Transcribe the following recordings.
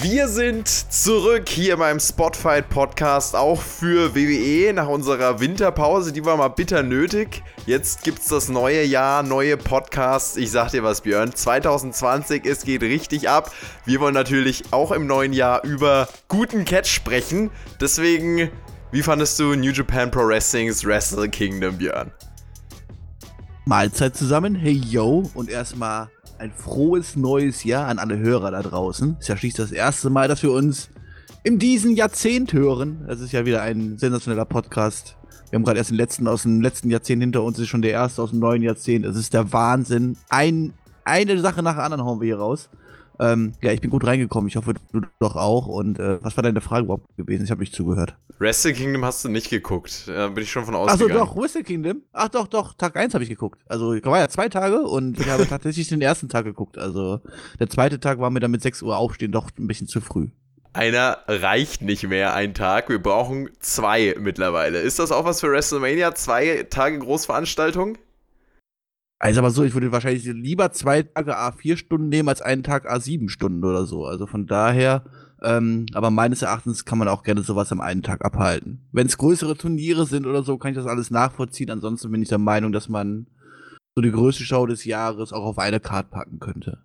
Wir sind zurück hier beim Spotfight Podcast, auch für WWE nach unserer Winterpause. Die war mal bitter nötig. Jetzt gibt es das neue Jahr, neue Podcasts. Ich sag dir was, Björn. 2020, es geht richtig ab. Wir wollen natürlich auch im neuen Jahr über guten Catch sprechen. Deswegen, wie fandest du New Japan Pro Wrestlings Wrestle Kingdom, Björn? Mahlzeit zusammen. Hey yo. Und erstmal ein frohes neues Jahr an alle Hörer da draußen. Ist ja schließlich das erste Mal, dass wir uns in diesem Jahrzehnt hören. Das ist ja wieder ein sensationeller Podcast. Wir haben gerade erst den letzten aus dem letzten Jahrzehnt hinter uns, ist schon der erste aus dem neuen Jahrzehnt. Es ist der Wahnsinn. Ein, eine Sache nach der anderen hauen wir hier raus. Ähm, ja, ich bin gut reingekommen. Ich hoffe, du doch auch. Und äh, was war deine Frage überhaupt gewesen? Ich habe nicht zugehört. Wrestle Kingdom hast du nicht geguckt. Da bin ich schon von ausgegangen. Achso, doch, Wrestle Kingdom. Ach doch, doch, Tag 1 habe ich geguckt. Also, ich war ja zwei Tage und ich habe tatsächlich den ersten Tag geguckt. Also, der zweite Tag war mir dann mit 6 Uhr aufstehen doch ein bisschen zu früh. Einer reicht nicht mehr, ein Tag. Wir brauchen zwei mittlerweile. Ist das auch was für WrestleMania? Zwei Tage Großveranstaltung? Also aber so, ich würde wahrscheinlich lieber zwei Tage A4 Stunden nehmen als einen Tag A7 Stunden oder so. Also von daher, ähm, aber meines Erachtens kann man auch gerne sowas am einen Tag abhalten. Wenn es größere Turniere sind oder so, kann ich das alles nachvollziehen. Ansonsten bin ich der Meinung, dass man so die größte Show des Jahres auch auf eine Karte packen könnte.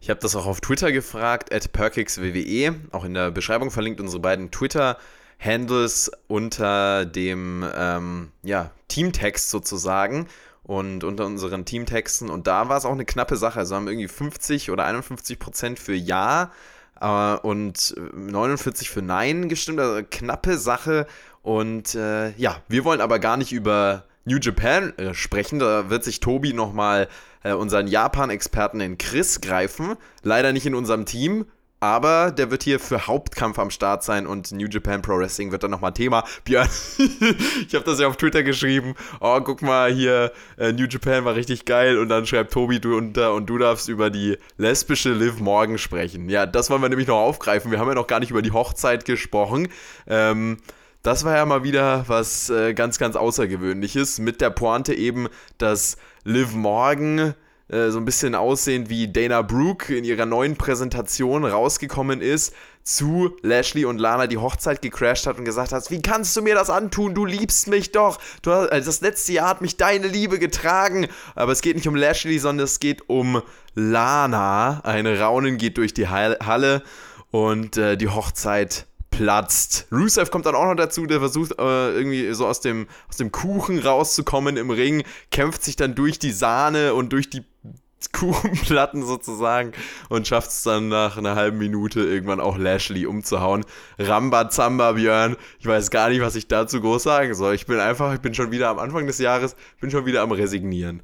Ich habe das auch auf Twitter gefragt, at PerkixWWE, auch in der Beschreibung verlinkt unsere beiden Twitter-Handles unter dem ähm, ja, Teamtext sozusagen und unter unseren Teamtexten. Und da war es auch eine knappe Sache. Also haben irgendwie 50 oder 51 Prozent für Ja äh, und 49 für Nein gestimmt. Also knappe Sache. Und äh, ja, wir wollen aber gar nicht über New Japan äh, sprechen. Da wird sich Tobi nochmal äh, unseren Japan-Experten in Chris greifen. Leider nicht in unserem Team. Aber der wird hier für Hauptkampf am Start sein und New Japan Pro Wrestling wird dann nochmal Thema. Björn, ich habe das ja auf Twitter geschrieben. Oh, guck mal hier, äh, New Japan war richtig geil. Und dann schreibt Tobi du unter und du darfst über die lesbische Liv Morgan sprechen. Ja, das wollen wir nämlich noch aufgreifen. Wir haben ja noch gar nicht über die Hochzeit gesprochen. Ähm, das war ja mal wieder was äh, ganz, ganz Außergewöhnliches. Mit der Pointe eben, dass Liv Morgan äh, so ein bisschen aussehend wie Dana Brooke in ihrer neuen Präsentation rausgekommen ist, zu Lashley und Lana die Hochzeit gecrashed hat und gesagt hat, wie kannst du mir das antun? Du liebst mich doch. Du hast, also das letzte Jahr hat mich deine Liebe getragen. Aber es geht nicht um Lashley, sondern es geht um Lana. Ein Raunen geht durch die Halle und äh, die Hochzeit platzt. Rusev kommt dann auch noch dazu, der versucht äh, irgendwie so aus dem, aus dem Kuchen rauszukommen im Ring, kämpft sich dann durch die Sahne und durch die Kuchenplatten sozusagen und schafft es dann nach einer halben Minute irgendwann auch Lashley umzuhauen. Rambazamba Björn, ich weiß gar nicht, was ich dazu groß sagen soll. Ich bin einfach, ich bin schon wieder am Anfang des Jahres, bin schon wieder am Resignieren.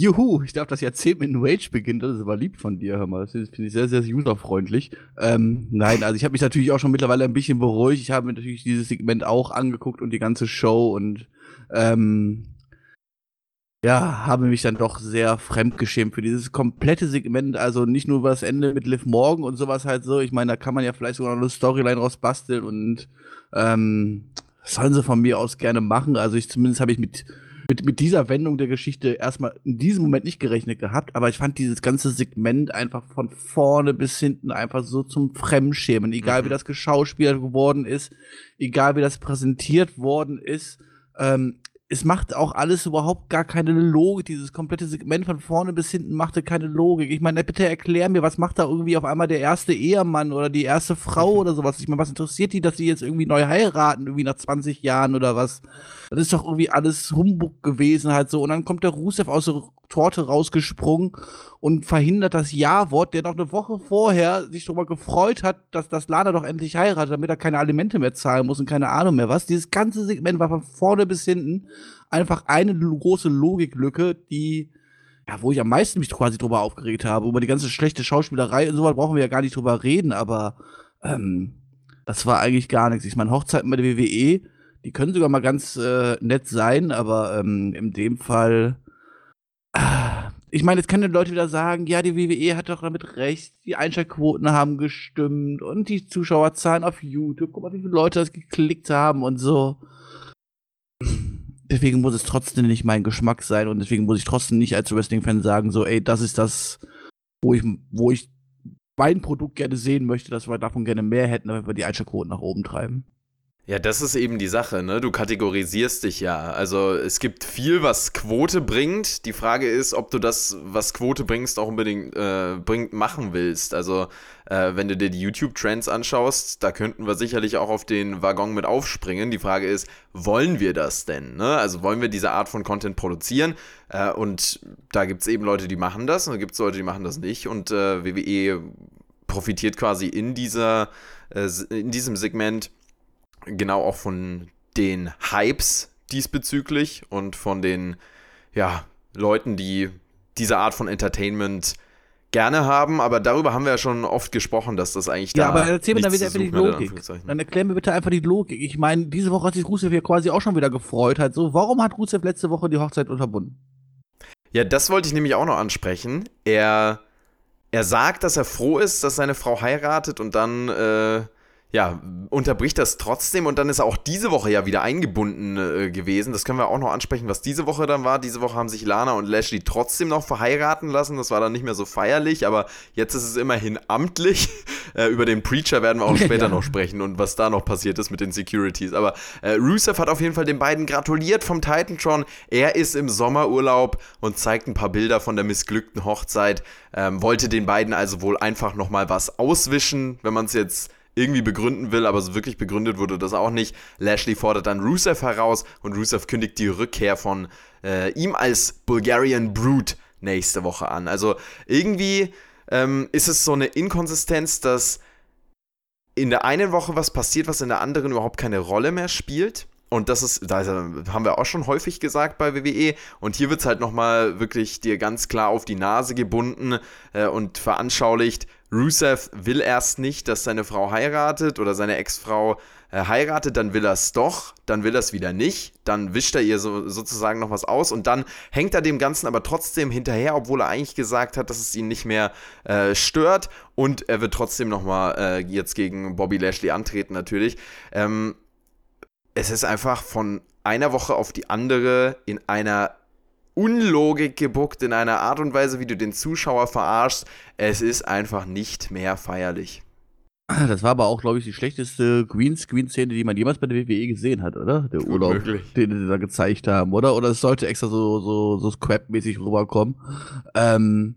Juhu, ich darf das Jahrzehnt mit einem Rage beginnen. Das ist aber lieb von dir, hör mal. Das finde ich sehr, sehr userfreundlich. Ähm, nein, also ich habe mich natürlich auch schon mittlerweile ein bisschen beruhigt. Ich habe mir natürlich dieses Segment auch angeguckt und die ganze Show und ähm, ja, habe mich dann doch sehr fremdgeschämt für dieses komplette Segment. Also nicht nur über das Ende mit Liv Morgan und sowas halt so. Ich meine, da kann man ja vielleicht sogar noch eine Storyline rausbasteln und ähm, sollen sie von mir aus gerne machen. Also ich zumindest habe ich mit mit, mit dieser Wendung der Geschichte erstmal in diesem Moment nicht gerechnet gehabt, aber ich fand dieses ganze Segment einfach von vorne bis hinten einfach so zum Fremdschämen. Egal mhm. wie das geschauspielert geworden ist, egal wie das präsentiert worden ist. Ähm, es macht auch alles überhaupt gar keine Logik. Dieses komplette Segment von vorne bis hinten machte keine Logik. Ich meine, bitte erklär mir, was macht da irgendwie auf einmal der erste Ehemann oder die erste Frau oder sowas? Ich meine, was interessiert die, dass sie jetzt irgendwie neu heiraten, irgendwie nach 20 Jahren oder was? Das ist doch irgendwie alles Humbug gewesen halt so. Und dann kommt der Rusev aus der Torte rausgesprungen und verhindert das Ja-Wort, der noch eine Woche vorher sich darüber gefreut hat, dass das Lana doch endlich heiratet, damit er keine Alimente mehr zahlen muss und keine Ahnung mehr was. Dieses ganze Segment war von vorne bis hinten einfach eine große Logiklücke, die ja, wo ich am meisten mich quasi drüber aufgeregt habe. Über die ganze schlechte Schauspielerei und so was brauchen wir ja gar nicht drüber reden, aber ähm, das war eigentlich gar nichts. Ich meine, Hochzeiten bei der WWE, Die können sogar mal ganz äh, nett sein, aber ähm, in dem Fall. Äh, ich meine, jetzt können die Leute wieder sagen, ja, die WWE hat doch damit recht, die Einschaltquoten haben gestimmt und die Zuschauerzahlen auf YouTube, guck mal, wie viele Leute das geklickt haben und so. Deswegen muss es trotzdem nicht mein Geschmack sein und deswegen muss ich trotzdem nicht als Wrestling-Fan sagen, so, ey, das ist das, wo ich, wo ich mein Produkt gerne sehen möchte, dass wir davon gerne mehr hätten, damit wir die Einschaltquoten nach oben treiben. Ja, das ist eben die Sache, ne? Du kategorisierst dich ja. Also es gibt viel, was Quote bringt. Die Frage ist, ob du das, was Quote bringst, auch unbedingt äh, bringt, machen willst. Also äh, wenn du dir die YouTube-Trends anschaust, da könnten wir sicherlich auch auf den Waggon mit aufspringen. Die Frage ist, wollen wir das denn? Ne? Also wollen wir diese Art von Content produzieren? Äh, und da gibt es eben Leute, die machen das und da gibt es Leute, die machen das nicht. Und äh, WWE profitiert quasi in dieser, äh, in diesem Segment genau auch von den Hypes diesbezüglich und von den ja, Leuten, die diese Art von Entertainment gerne haben, aber darüber haben wir ja schon oft gesprochen, dass das eigentlich ja, da. Ja, aber erzähl mir dann wieder einfach die Logik. Dann erklär mir bitte einfach die Logik. Ich meine, diese Woche hat sich Rusev ja quasi auch schon wieder gefreut. Halt so, warum hat Rusev letzte Woche die Hochzeit unterbunden? Ja, das wollte ich nämlich auch noch ansprechen. Er, er sagt, dass er froh ist, dass seine Frau heiratet und dann äh, ja, unterbricht das trotzdem und dann ist er auch diese Woche ja wieder eingebunden äh, gewesen. Das können wir auch noch ansprechen, was diese Woche dann war. Diese Woche haben sich Lana und Lashley trotzdem noch verheiraten lassen. Das war dann nicht mehr so feierlich, aber jetzt ist es immerhin amtlich. äh, über den Preacher werden wir auch später ja. noch sprechen und was da noch passiert ist mit den Securities. Aber äh, Rusev hat auf jeden Fall den beiden gratuliert vom Titantron. Er ist im Sommerurlaub und zeigt ein paar Bilder von der missglückten Hochzeit. Ähm, wollte den beiden also wohl einfach nochmal was auswischen, wenn man es jetzt irgendwie begründen will, aber so wirklich begründet wurde das auch nicht. Lashley fordert dann Rusev heraus und Rusev kündigt die Rückkehr von äh, ihm als Bulgarian Brute nächste Woche an. Also irgendwie ähm, ist es so eine Inkonsistenz, dass in der einen Woche was passiert, was in der anderen überhaupt keine Rolle mehr spielt. Und das ist, da haben wir auch schon häufig gesagt bei WWE. Und hier wird es halt nochmal wirklich dir ganz klar auf die Nase gebunden äh, und veranschaulicht. Rusev will erst nicht, dass seine Frau heiratet oder seine Ex-Frau äh, heiratet, dann will er es doch, dann will er es wieder nicht, dann wischt er ihr so, sozusagen noch was aus und dann hängt er dem Ganzen aber trotzdem hinterher, obwohl er eigentlich gesagt hat, dass es ihn nicht mehr äh, stört und er wird trotzdem nochmal äh, jetzt gegen Bobby Lashley antreten natürlich. Ähm, es ist einfach von einer Woche auf die andere in einer Unlogik gebuckt, in einer Art und Weise, wie du den Zuschauer verarschst. Es ist einfach nicht mehr feierlich. Das war aber auch, glaube ich, die schlechteste Greenscreen-Szene, die man jemals bei der WWE gesehen hat, oder? Der Urlaub, Unmöglich. den sie da gezeigt haben, oder? Oder es sollte extra so, so, so Scrap-mäßig rüberkommen. Ähm,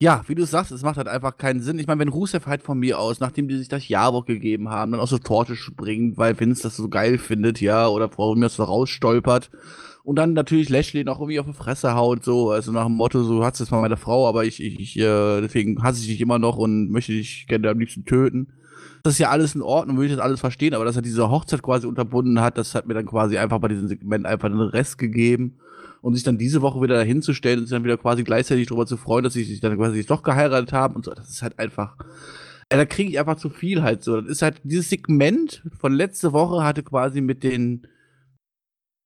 ja, wie du sagst, es macht halt einfach keinen Sinn. Ich meine, wenn Rusev halt von mir aus, nachdem die sich das Jawok gegeben haben, dann aus der Torte springt, weil Vince das so geil findet, ja, oder vor mir so rausstolpert und dann natürlich Lashley noch irgendwie auf die Fresse haut, so, also nach dem Motto, so hast jetzt mal meine Frau, aber ich, ich, ich äh, deswegen hasse ich dich immer noch und möchte dich gerne am liebsten töten. Das ist ja alles in Ordnung, würde ich das alles verstehen, aber dass er diese Hochzeit quasi unterbunden hat, das hat mir dann quasi einfach bei diesem Segment einfach den Rest gegeben und sich dann diese Woche wieder dahinzustellen und sich dann wieder quasi gleichzeitig darüber zu freuen, dass sie sich dann quasi doch geheiratet haben und so, das ist halt einfach. Ja, da kriege ich einfach zu viel halt so. Das ist halt, dieses Segment von letzte Woche hatte quasi mit den,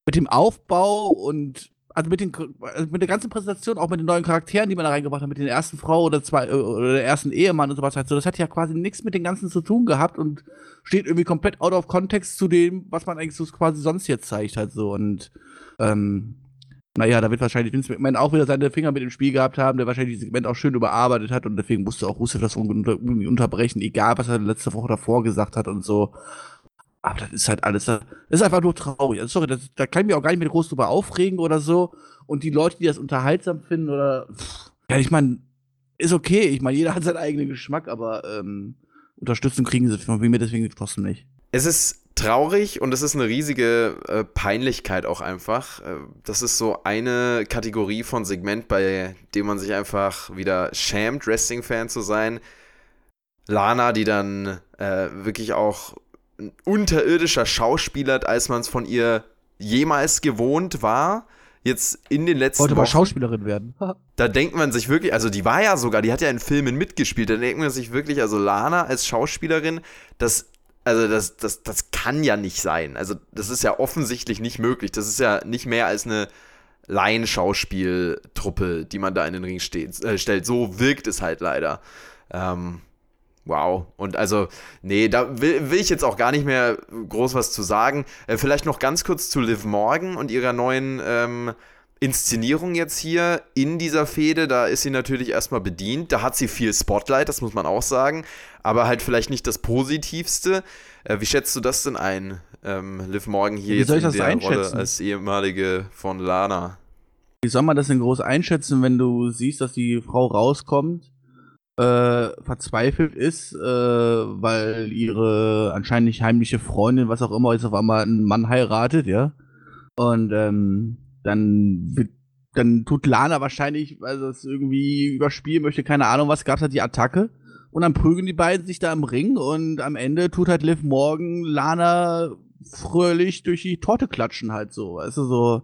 mit dem Aufbau und also mit, den, also mit der ganzen Präsentation, auch mit den neuen Charakteren, die man da reingebracht hat, mit den ersten Frau oder zwei äh, oder der ersten Ehemann und sowas halt so, das hat ja quasi nichts mit den ganzen zu tun gehabt und steht irgendwie komplett out of context zu dem, was man eigentlich so quasi sonst jetzt zeigt halt so und ähm, naja, da wird wahrscheinlich Vince McMahon auch wieder seine Finger mit im Spiel gehabt haben, der wahrscheinlich das Segment auch schön überarbeitet hat und deswegen musste auch Rusev das irgendwie unterbrechen, egal was er letzte Woche davor gesagt hat und so. Aber das ist halt alles, das ist einfach nur traurig. Also sorry, das, da kann ich mich auch gar nicht mehr groß drüber aufregen oder so. Und die Leute, die das unterhaltsam finden oder, pff, ja, ich meine, ist okay. Ich meine, jeder hat seinen eigenen Geschmack, aber ähm, Unterstützung kriegen sie von mir deswegen trotzdem nicht. Es ist traurig und es ist eine riesige äh, Peinlichkeit auch einfach. Äh, das ist so eine Kategorie von Segment, bei dem man sich einfach wieder schämt, Wrestling-Fan zu sein. Lana, die dann äh, wirklich auch ein unterirdischer Schauspieler, als man es von ihr jemals gewohnt war. Jetzt in den letzten Wollte mal Schauspielerin werden. da denkt man sich wirklich, also die war ja sogar, die hat ja in Filmen mitgespielt, da denkt man sich wirklich, also Lana als Schauspielerin, das Also das, das, das kann ja nicht sein. Also das ist ja offensichtlich nicht möglich. Das ist ja nicht mehr als eine Laienschauspieltruppe, die man da in den Ring steht, äh, stellt. So wirkt es halt leider. Ähm, wow. Und also, nee, da will, will, ich jetzt auch gar nicht mehr groß was zu sagen. Äh, vielleicht noch ganz kurz zu Liv Morgan und ihrer neuen ähm, Inszenierung jetzt hier in dieser Fehde. Da ist sie natürlich erstmal bedient. Da hat sie viel Spotlight, das muss man auch sagen. Aber halt vielleicht nicht das Positivste. Äh, wie schätzt du das denn ein, ähm, Liv Morgan hier wie jetzt in der Rolle als ehemalige von Lana? Wie soll man das denn groß einschätzen, wenn du siehst, dass die Frau rauskommt, äh, verzweifelt ist, äh, weil ihre anscheinend heimliche Freundin, was auch immer, jetzt auf einmal einen Mann heiratet, ja? Und ähm, dann wird dann tut Lana wahrscheinlich, weil sie es irgendwie überspielen möchte, keine Ahnung was, gab es halt die Attacke. Und dann prügeln die beiden sich da im Ring und am Ende tut halt Liv Morgan Lana fröhlich durch die Torte klatschen halt so. Weißt du, so,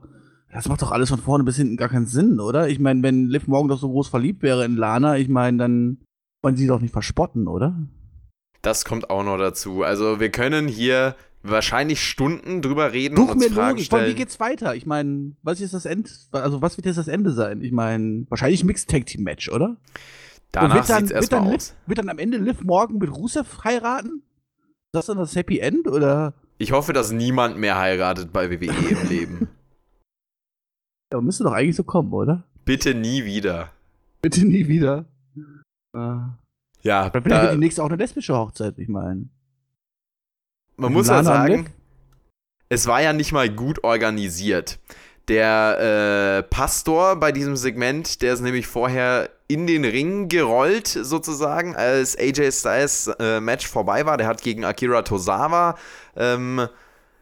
das macht doch alles von vorne bis hinten gar keinen Sinn, oder? Ich meine, wenn Liv Morgan doch so groß verliebt wäre in Lana, ich meine, dann wollen sie doch nicht verspotten, oder? Das kommt auch noch dazu. Also wir können hier wahrscheinlich Stunden drüber reden Such und mir Fragen Logik. stellen. Wie geht's weiter? Ich meine, was ist das Ende? Also was wird jetzt das Ende sein? Ich meine, wahrscheinlich Mixed Tag Team Match, oder? Danach wird dann, wird dann, Liv, wird dann am Ende Liv Morgan mit Rusev heiraten? Ist das dann das Happy End oder? Ich hoffe, dass niemand mehr heiratet bei WWE im Leben. Ja, müsste doch eigentlich so kommen, oder? Bitte nie wieder. Bitte nie wieder. Äh, ja. Vielleicht da, wird die nächste auch eine lesbische Hochzeit, ich meine. Man muss ja sagen, es war ja nicht mal gut organisiert. Der äh, Pastor bei diesem Segment, der ist nämlich vorher in den Ring gerollt, sozusagen, als AJ Styles äh, Match vorbei war. Der hat gegen Akira Tozawa ähm,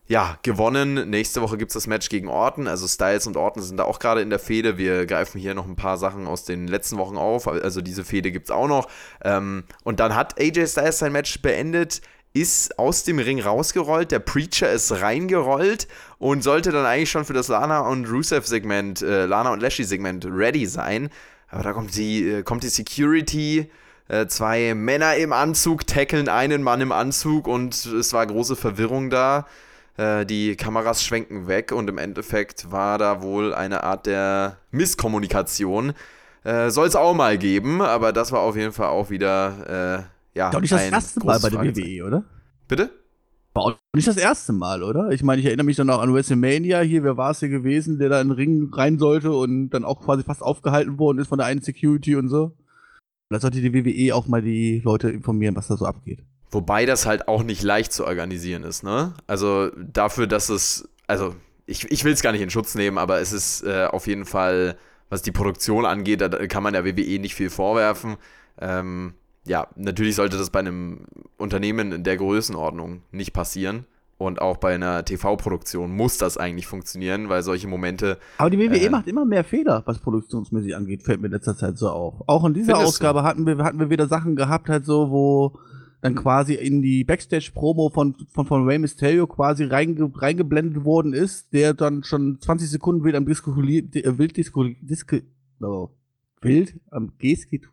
ja, gewonnen. Nächste Woche gibt es das Match gegen Orton. Also Styles und Orton sind da auch gerade in der Fehde. Wir greifen hier noch ein paar Sachen aus den letzten Wochen auf. Also diese Fehde gibt es auch noch. Ähm, und dann hat AJ Styles sein Match beendet ist aus dem Ring rausgerollt, der Preacher ist reingerollt und sollte dann eigentlich schon für das Lana und Rusev-Segment, äh, Lana und Lashley-Segment ready sein. Aber da kommt die, äh, kommt die Security, äh, zwei Männer im Anzug tackeln einen Mann im Anzug und es war große Verwirrung da. Äh, die Kameras schwenken weg und im Endeffekt war da wohl eine Art der Misskommunikation. Äh, Soll es auch mal geben, aber das war auf jeden Fall auch wieder äh, ja, doch nicht das erste Mal bei der WWE, oder? Bitte? War auch nicht das erste Mal, oder? Ich meine, ich erinnere mich dann auch an WrestleMania. Hier, wer war es hier gewesen, der da in den Ring rein sollte und dann auch quasi fast aufgehalten worden ist von der einen Security und so? Da sollte die WWE auch mal die Leute informieren, was da so abgeht. Wobei das halt auch nicht leicht zu organisieren ist, ne? Also dafür, dass es, also ich, ich will es gar nicht in Schutz nehmen, aber es ist äh, auf jeden Fall, was die Produktion angeht, da kann man der WWE nicht viel vorwerfen. Ähm, ja, natürlich sollte das bei einem Unternehmen in der Größenordnung nicht passieren. Und auch bei einer TV-Produktion muss das eigentlich funktionieren, weil solche Momente. Aber die WWE äh, macht immer mehr Fehler, was produktionsmäßig angeht, fällt mir in letzter Zeit so auf. Auch in dieser Ausgabe hatten wir, hatten wir wieder Sachen gehabt, halt so, wo dann quasi in die Backstage-Promo von, von, von Rey Mysterio quasi reinge, reingeblendet worden ist, der dann schon 20 Sekunden wild am Diskulieren, äh, wild Diskulieren, oh, wild am Geskit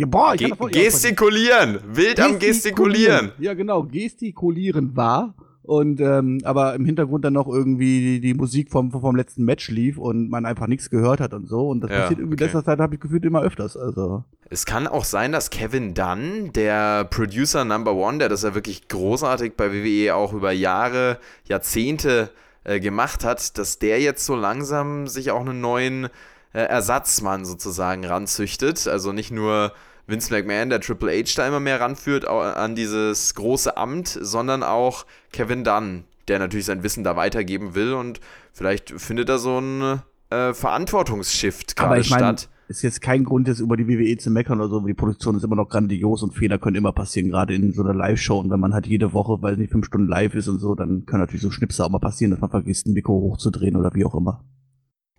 ja, boah, Ge gestikulieren, wild am gestikulieren. Ja, genau, gestikulieren war. Und ähm, aber im Hintergrund dann noch irgendwie die, die, Musik vom, vom letzten Match lief und man einfach nichts gehört hat und so. Und das ja, passiert irgendwie okay. in letzter Zeit, habe ich gefühlt, immer öfters. Also. Es kann auch sein, dass Kevin Dunn, der Producer Number One, der das ja wirklich großartig bei WWE auch über Jahre, Jahrzehnte äh, gemacht hat, dass der jetzt so langsam sich auch einen neuen äh, Ersatzmann sozusagen ranzüchtet. Also nicht nur Vince McMahon, der Triple H da immer mehr ranführt an dieses große Amt, sondern auch Kevin Dunn, der natürlich sein Wissen da weitergeben will und vielleicht findet da so ein äh, Verantwortungsshift gerade statt. Ist jetzt kein Grund, jetzt über die WWE zu meckern oder so, die Produktion ist immer noch grandios und Fehler können immer passieren, gerade in so einer Live-Show. Und wenn man halt jede Woche, weil es nicht fünf Stunden live ist und so, dann können natürlich so Schnipsel auch mal passieren, dass man vergisst, ein Mikro hochzudrehen oder wie auch immer.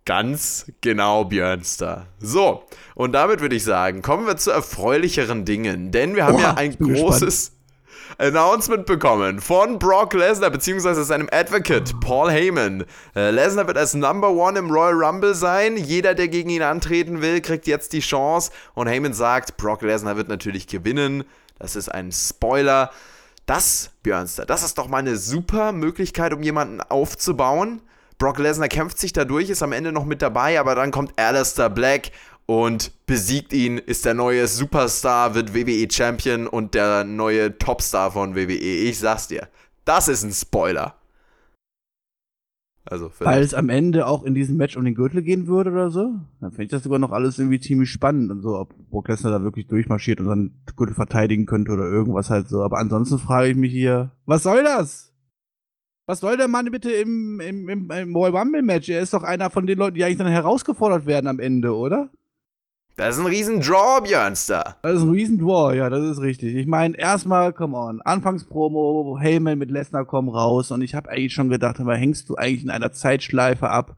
Ganz genau, Björnster. So, und damit würde ich sagen, kommen wir zu erfreulicheren Dingen, denn wir haben Oha, ja ein großes gespannt. Announcement bekommen von Brock Lesnar bzw. seinem Advocate Paul Heyman. Äh, Lesnar wird als Number One im Royal Rumble sein. Jeder, der gegen ihn antreten will, kriegt jetzt die Chance. Und Heyman sagt, Brock Lesnar wird natürlich gewinnen. Das ist ein Spoiler. Das, Björnster, das ist doch mal eine super Möglichkeit, um jemanden aufzubauen. Brock Lesnar kämpft sich da durch, ist am Ende noch mit dabei, aber dann kommt Alistair Black und besiegt ihn, ist der neue Superstar, wird WWE Champion und der neue Topstar von WWE. Ich sag's dir, das ist ein Spoiler. Also Weil es am Ende auch in diesem Match um den Gürtel gehen würde oder so. Dann fände ich das sogar noch alles irgendwie ziemlich spannend und so, ob Brock Lesnar da wirklich durchmarschiert und dann Gürtel verteidigen könnte oder irgendwas halt so. Aber ansonsten frage ich mich hier, was soll das? Was soll der Mann bitte im, im, im, im Royal Rumble Match? Er ist doch einer von den Leuten, die eigentlich dann herausgefordert werden am Ende, oder? Das ist ein riesen Draw, Björnster. Das ist ein riesen Draw, ja, das ist richtig. Ich meine, erstmal, come on, Anfangspromo, Heyman mit Lesnar kommen raus und ich habe eigentlich schon gedacht, aber hängst du eigentlich in einer Zeitschleife ab?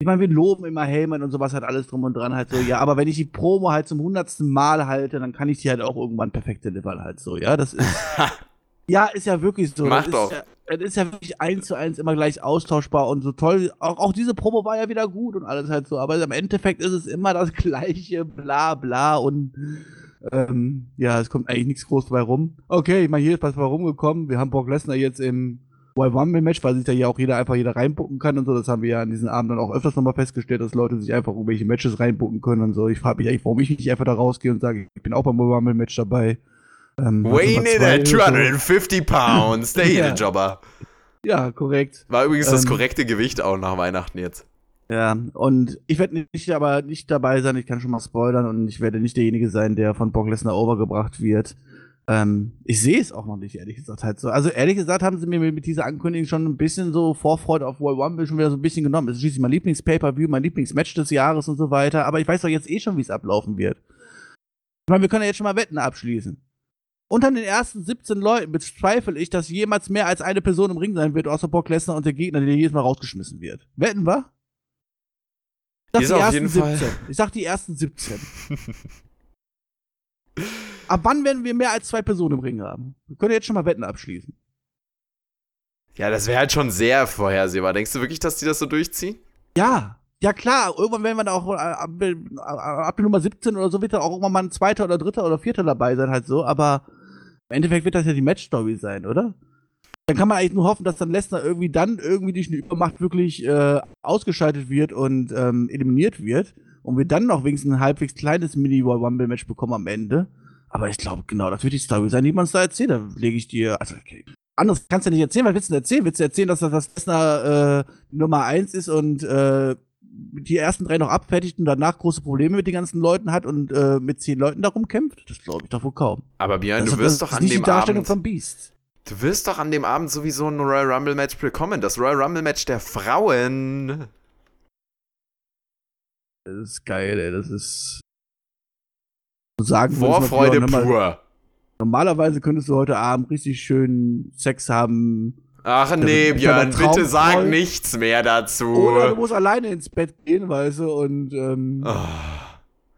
Ich meine, wir loben immer Heyman und sowas halt alles drum und dran halt so, ja, aber wenn ich die Promo halt zum hundertsten Mal halte, dann kann ich die halt auch irgendwann perfekt delivern halt so, ja, das ist... Ja, ist ja wirklich so. Mach doch. Ist ja, das ist ja wirklich eins zu eins immer gleich austauschbar und so toll. Auch, auch diese Promo war ja wieder gut und alles halt so. Aber im Endeffekt ist es immer das gleiche, bla bla und ähm, ja, es kommt eigentlich nichts groß dabei rum. Okay, ich meine, hier ist was rumgekommen. Wir haben Brock Lesnar jetzt im Royal Rumble Match, weil sich da ja auch jeder einfach jeder reinbucken kann und so. Das haben wir ja an diesen Abend dann auch öfters nochmal festgestellt, dass Leute sich einfach irgendwelche Matches reinbucken können und so. Ich frage mich eigentlich, warum ich nicht einfach da rausgehe und sage, ich bin auch beim Royal Rumble Match dabei. Ähm, Wayne in at 250 pounds, der Hedejobber. ja. ja, korrekt. War übrigens ähm, das korrekte Gewicht auch nach Weihnachten jetzt. Ja, und ich werde nicht aber nicht dabei sein, ich kann schon mal spoilern und ich werde nicht derjenige sein, der von Brock Lesnar overgebracht wird. Ähm, ich sehe es auch noch nicht, ehrlich gesagt, halt so. Also ehrlich gesagt haben sie mir mit dieser Ankündigung schon ein bisschen so Vorfreude auf World One schon wieder so ein bisschen genommen. Es ist schließlich mein Lieblings-Pay-Per-View, mein Lieblingsmatch des Jahres und so weiter, aber ich weiß doch jetzt eh schon, wie es ablaufen wird. Ich meine, wir können ja jetzt schon mal Wetten abschließen. Unter den ersten 17 Leuten bezweifle ich, dass jemals mehr als eine Person im Ring sein wird, außer Brock Lesnar und der Gegner, der jedes Mal rausgeschmissen wird. Wetten wir? Ich sag, die ersten 17. Fall. ich sag die ersten 17. Ab wann werden wir mehr als zwei Personen im Ring haben? Wir können jetzt schon mal Wetten abschließen. Ja, das wäre halt schon sehr vorhersehbar. Denkst du wirklich, dass die das so durchziehen? Ja, ja klar, irgendwann werden wir da auch äh, ab, ab, Nummer 17 oder so wird da auch irgendwann mal ein zweiter oder dritter oder vierter dabei sein, halt so, aber im Endeffekt wird das ja die Match-Story sein, oder? Dann kann man eigentlich nur hoffen, dass dann Lesnar irgendwie dann irgendwie durch eine Übermacht wirklich äh, ausgeschaltet wird und ähm, eliminiert wird und wir dann noch wenigstens ein halbwegs kleines Mini-Rumble-Match bekommen am Ende. Aber ich glaube, genau, das wird die Story sein, die man uns da erzählt. Da lege ich dir, also okay. Anderes kannst du nicht erzählen, was willst du denn erzählen? Willst du erzählen, dass das Lesnar äh, Nummer 1 ist und äh, die ersten drei noch abfertigt und danach große Probleme mit den ganzen Leuten hat und äh, mit zehn Leuten darum kämpft? Das glaube ich doch wohl kaum. Aber Björn, du wirst doch an dem Abend. Vom Beast. Du wirst doch an dem Abend sowieso ein Royal Rumble Match bekommen. Das Royal Rumble Match der Frauen. Das ist geil, ey. Das ist. Sagen Vorfreude pur. Normalerweise könntest du heute Abend richtig schön Sex haben Ach nee, Björn, bitte sag voll. nichts mehr dazu. Oder du musst alleine ins Bett gehen, weißt du, und ähm, oh.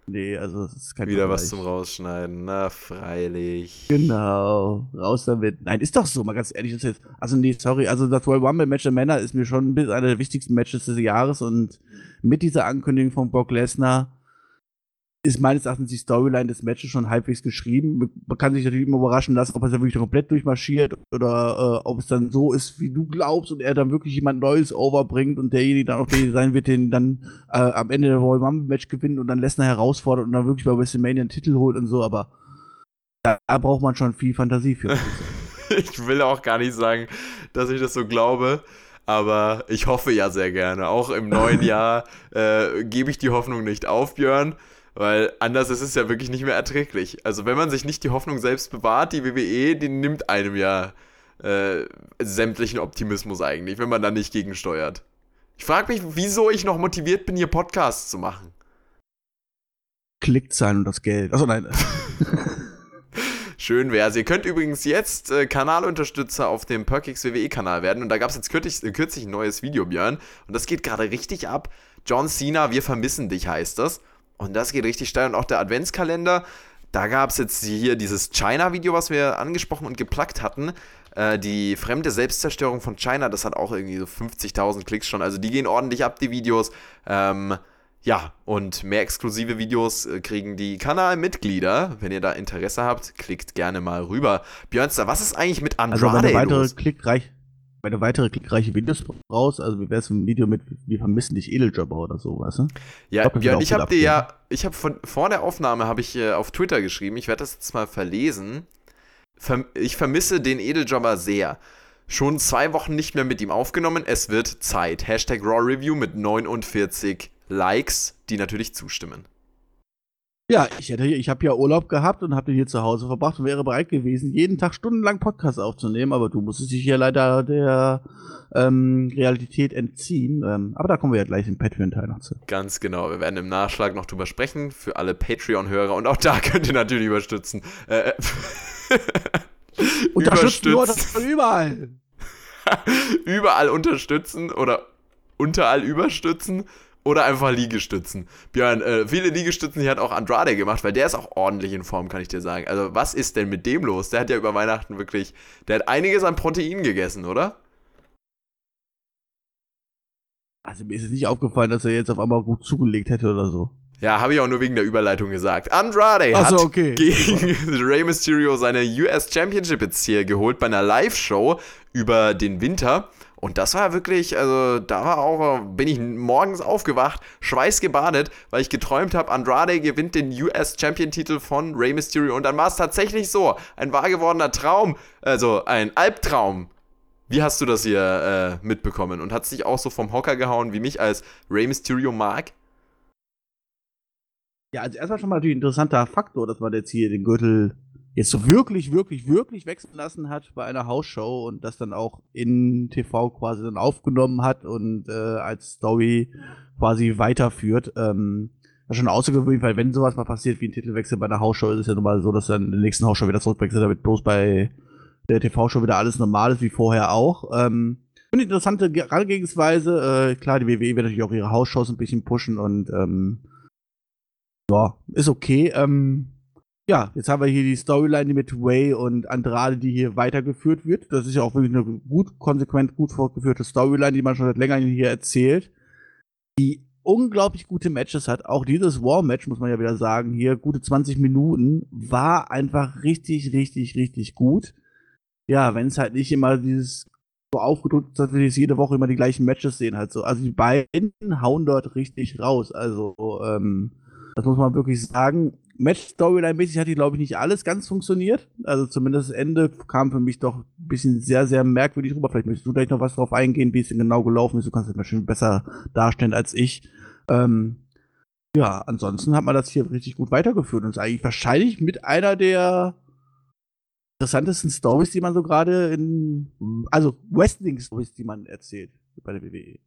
Nee, also das ist kein Wieder Vergleich. was zum Rausschneiden, na freilich. Genau, raus damit. Nein, ist doch so, mal ganz ehrlich. Jetzt, also nee, sorry, also das Royal Rumble Match der Männer ist mir schon einer der wichtigsten Matches des Jahres und mit dieser Ankündigung von Brock Lesnar ist meines Erachtens die Storyline des Matches schon halbwegs geschrieben. Man kann sich natürlich immer überraschen lassen, ob er ja wirklich komplett durchmarschiert oder äh, ob es dann so ist, wie du glaubst und er dann wirklich jemand Neues overbringt und derjenige dann auch der sein wird, den dann äh, am Ende der Royal Rumble Match gewinnt und dann Lesnar herausfordert und dann wirklich bei WrestleMania einen Titel holt und so, aber da, da braucht man schon viel Fantasie für. ich will auch gar nicht sagen, dass ich das so glaube aber ich hoffe ja sehr gerne. Auch im neuen Jahr äh, gebe ich die Hoffnung nicht auf, Björn. Weil anders ist es ja wirklich nicht mehr erträglich. Also wenn man sich nicht die Hoffnung selbst bewahrt, die WWE, die nimmt einem ja äh, sämtlichen Optimismus eigentlich, wenn man da nicht gegensteuert. Ich frage mich, wieso ich noch motiviert bin, hier Podcasts zu machen. Klickzahlen und das Geld. Achso, nein. Schön wär's. Ihr könnt übrigens jetzt äh, Kanalunterstützer auf dem Perkix WWE-Kanal werden. Und da gab es jetzt kürzlich, äh, kürzlich ein neues Video, Björn. Und das geht gerade richtig ab. John Cena, wir vermissen dich, heißt das. Und das geht richtig steil. Und auch der Adventskalender, da gab es jetzt hier dieses China-Video, was wir angesprochen und geplackt hatten. Äh, die fremde Selbstzerstörung von China, das hat auch irgendwie so 50.000 Klicks schon. Also die gehen ordentlich ab, die Videos. Ähm, Ja, und mehr exklusive Videos äh, kriegen die Kanalmitglieder. Wenn ihr da Interesse habt, klickt gerne mal rüber. Björnster, was ist eigentlich mit Andrade Also du weitere los? klickreich, wenn du weitere klickreiche Videos brauchst, also wie wär's ein Video mit Wir vermissen dich Edeljobber oder so, weißt du? Ja, glaub, das Björn, wird ich habe dir ja, ich habe von vor der Aufnahme habe ich äh, auf Twitter geschrieben. Ich werde das jetzt mal verlesen. Verm ich vermisse den Edeljobber sehr. Schon zwei Wochen nicht mehr mit ihm aufgenommen. Es wird Zeit. Hashtag Raw Review mit 49 Likes, die natürlich zustimmen. Ja, ich hätte, ich habe ja Urlaub gehabt und habe den hier zu Hause verbracht und wäre bereit gewesen, jeden Tag stundenlang Podcast aufzunehmen, aber du musstest dich hier leider der ähm, Realität entziehen. Ähm, aber da kommen wir ja gleich im Patreon-Teil noch zu. Ganz genau. Wir werden im Nachschlag noch drüber sprechen für alle Patreon-Hörer und auch da könnt ihr natürlich überstützen. Äh, Unterstützt nur Überstützen. das von überall. überall unterstützen oder unterall überstützen oder einfach Liegestützen. Björn, äh, viele Liegestützen hier hat auch Andrade gemacht, weil der ist auch ordentlich in Form, kann ich dir sagen. Also, was ist denn mit dem los? Der hat ja über Weihnachten wirklich, der hat einiges an Protein gegessen, oder? Also mir ist es nicht aufgefallen, dass er jetzt auf einmal gut zugelegt hätte oder so. Ja, habe ich auch nur wegen der Überleitung gesagt. Andrade so, hat okay. gegen Rey Mysterio seine US Championship jetzt hier geholt bei einer Live-Show über den Winter. Und das war wirklich, also da war auch, bin ich morgens aufgewacht, schweißgebadet, weil ich geträumt habe, Andrade gewinnt den US Champion-Titel von Rey Mysterio. Und dann war es tatsächlich so, ein wahr gewordener Traum, also ein Albtraum. Wie hast du das hier äh, mitbekommen? Und hat es dich auch so vom Hocker gehauen, wie mich als Rey Mysterio mag? Ja, also erstmal schon mal natürlich ein interessanter Faktor, dass man jetzt hier den Gürtel jetzt so wirklich, wirklich, wirklich wechseln lassen hat bei einer Hausshow und das dann auch in TV quasi dann aufgenommen hat und äh, als Story quasi weiterführt. Ähm, ist schon außergewöhnlich, weil wenn sowas mal passiert wie ein Titelwechsel bei einer Hausshow, ist es ja nun mal so, dass dann in der nächsten Hausshow wieder zurückwechselt, damit bloß bei der TV-Show wieder alles normal ist, wie vorher auch. Ähm, eine interessante Herangehensweise. Äh, klar, die WWE wird natürlich auch ihre Hausshows ein bisschen pushen und ähm, ja, ist okay. Ähm, ja, jetzt haben wir hier die Storyline mit Way und Andrade, die hier weitergeführt wird. Das ist ja auch wirklich eine gut, konsequent, gut fortgeführte Storyline, die man schon seit längerem hier erzählt. Die unglaublich gute Matches hat. Auch dieses War-Match, muss man ja wieder sagen, hier gute 20 Minuten, war einfach richtig, richtig, richtig gut. Ja, wenn es halt nicht immer dieses so aufgedrückt ist, dass wir jetzt jede Woche immer die gleichen Matches sehen, halt so. Also die beiden hauen dort richtig raus. Also, ähm, das muss man wirklich sagen. Match-Storyline-mäßig hat die, glaube ich, nicht alles ganz funktioniert. Also zumindest das Ende kam für mich doch ein bisschen sehr, sehr merkwürdig rüber. Vielleicht möchtest du gleich noch was drauf eingehen, wie es denn genau gelaufen ist. Du kannst es mir schon besser darstellen als ich. Ähm, ja, ansonsten hat man das hier richtig gut weitergeführt und ist eigentlich wahrscheinlich mit einer der interessantesten Stories, die man so gerade in, also Wrestling-Stories, die man erzählt bei der WWE.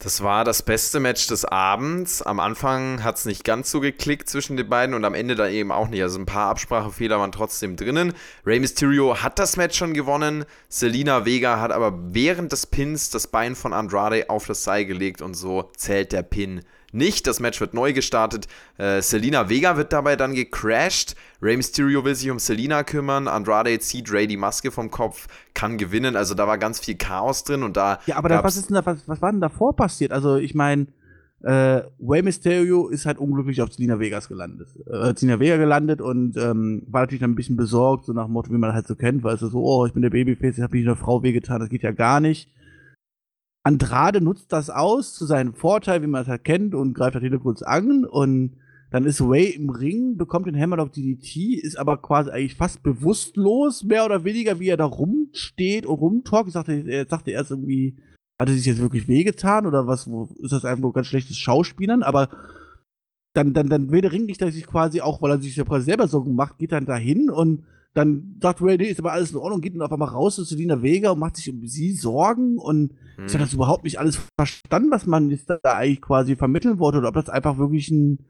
Das war das beste Match des Abends. Am Anfang hat es nicht ganz so geklickt zwischen den beiden und am Ende dann eben auch nicht. Also ein paar Absprachefehler waren trotzdem drinnen. Rey Mysterio hat das Match schon gewonnen. Selina Vega hat aber während des Pins das Bein von Andrade auf das Seil gelegt und so zählt der Pin nicht. Das Match wird neu gestartet. Äh, Selina Vega wird dabei dann gecrashed. Rey Mysterio will sich um Selina kümmern. Andrade zieht Rey die Maske vom Kopf, kann gewinnen. Also da war ganz viel Chaos drin und da. Ja, aber da, was ist denn da, was, was war denn davor passiert? Also, ich meine, äh, Rey Mysterio ist halt unglücklich auf Selina Vegas gelandet. Äh, Selina Vega gelandet und ähm, war natürlich dann ein bisschen besorgt, so nach dem Motto, wie man halt so kennt, weil es so, oh, ich bin der Babyface, ich habe mich einer Frau wehgetan, das geht ja gar nicht. Andrade nutzt das aus zu seinem Vorteil, wie man es halt kennt, und greift halt hier kurz an und dann ist Ray im Ring, bekommt den Hammerlock DDT, ist aber quasi eigentlich fast bewusstlos, mehr oder weniger, wie er da rumsteht und rumtalkt. Ich sagte, er sagte erst irgendwie, hat er sich jetzt wirklich wehgetan oder was, wo, ist das einfach nur ganz schlechtes Schauspielern, aber dann, dann, dann will der Ringrichter sich quasi auch, weil er sich ja selber Sorgen macht, geht dann dahin und dann sagt Ray, nee, ist aber alles in Ordnung, geht dann auf einmal raus zu Selina Vega und macht sich um sie Sorgen und Hm. ich habe das überhaupt nicht alles verstanden, was man jetzt da eigentlich quasi vermitteln wollte oder ob das einfach wirklich ein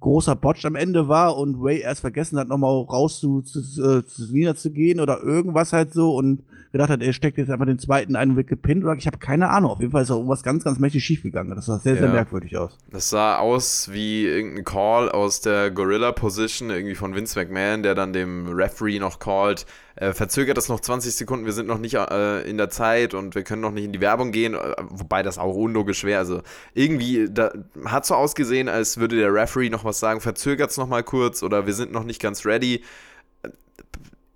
großer Botch am Ende war und Ray erst vergessen hat, nochmal raus zu, zu, zu, zu Nina zu gehen oder irgendwas halt so und gedacht hat, er steckt jetzt einfach den zweiten einen Weg gepinnt oder ich habe keine Ahnung. Auf jeden Fall ist da irgendwas ganz, ganz mächtig schiefgegangen. Das sah sehr, sehr Ja. merkwürdig aus. Das sah aus wie irgendein Call aus der Gorilla Position, irgendwie von Vince McMahon, der dann dem Referee noch callt. Äh, verzögert das noch 20 Sekunden, wir sind noch nicht äh, in der Zeit und wir können noch nicht in die Werbung gehen, äh, wobei das auch unlogisch wäre. Also irgendwie da, hat so ausgesehen, als würde der Referee noch was sagen, verzögert es noch mal kurz oder wir sind noch nicht ganz ready.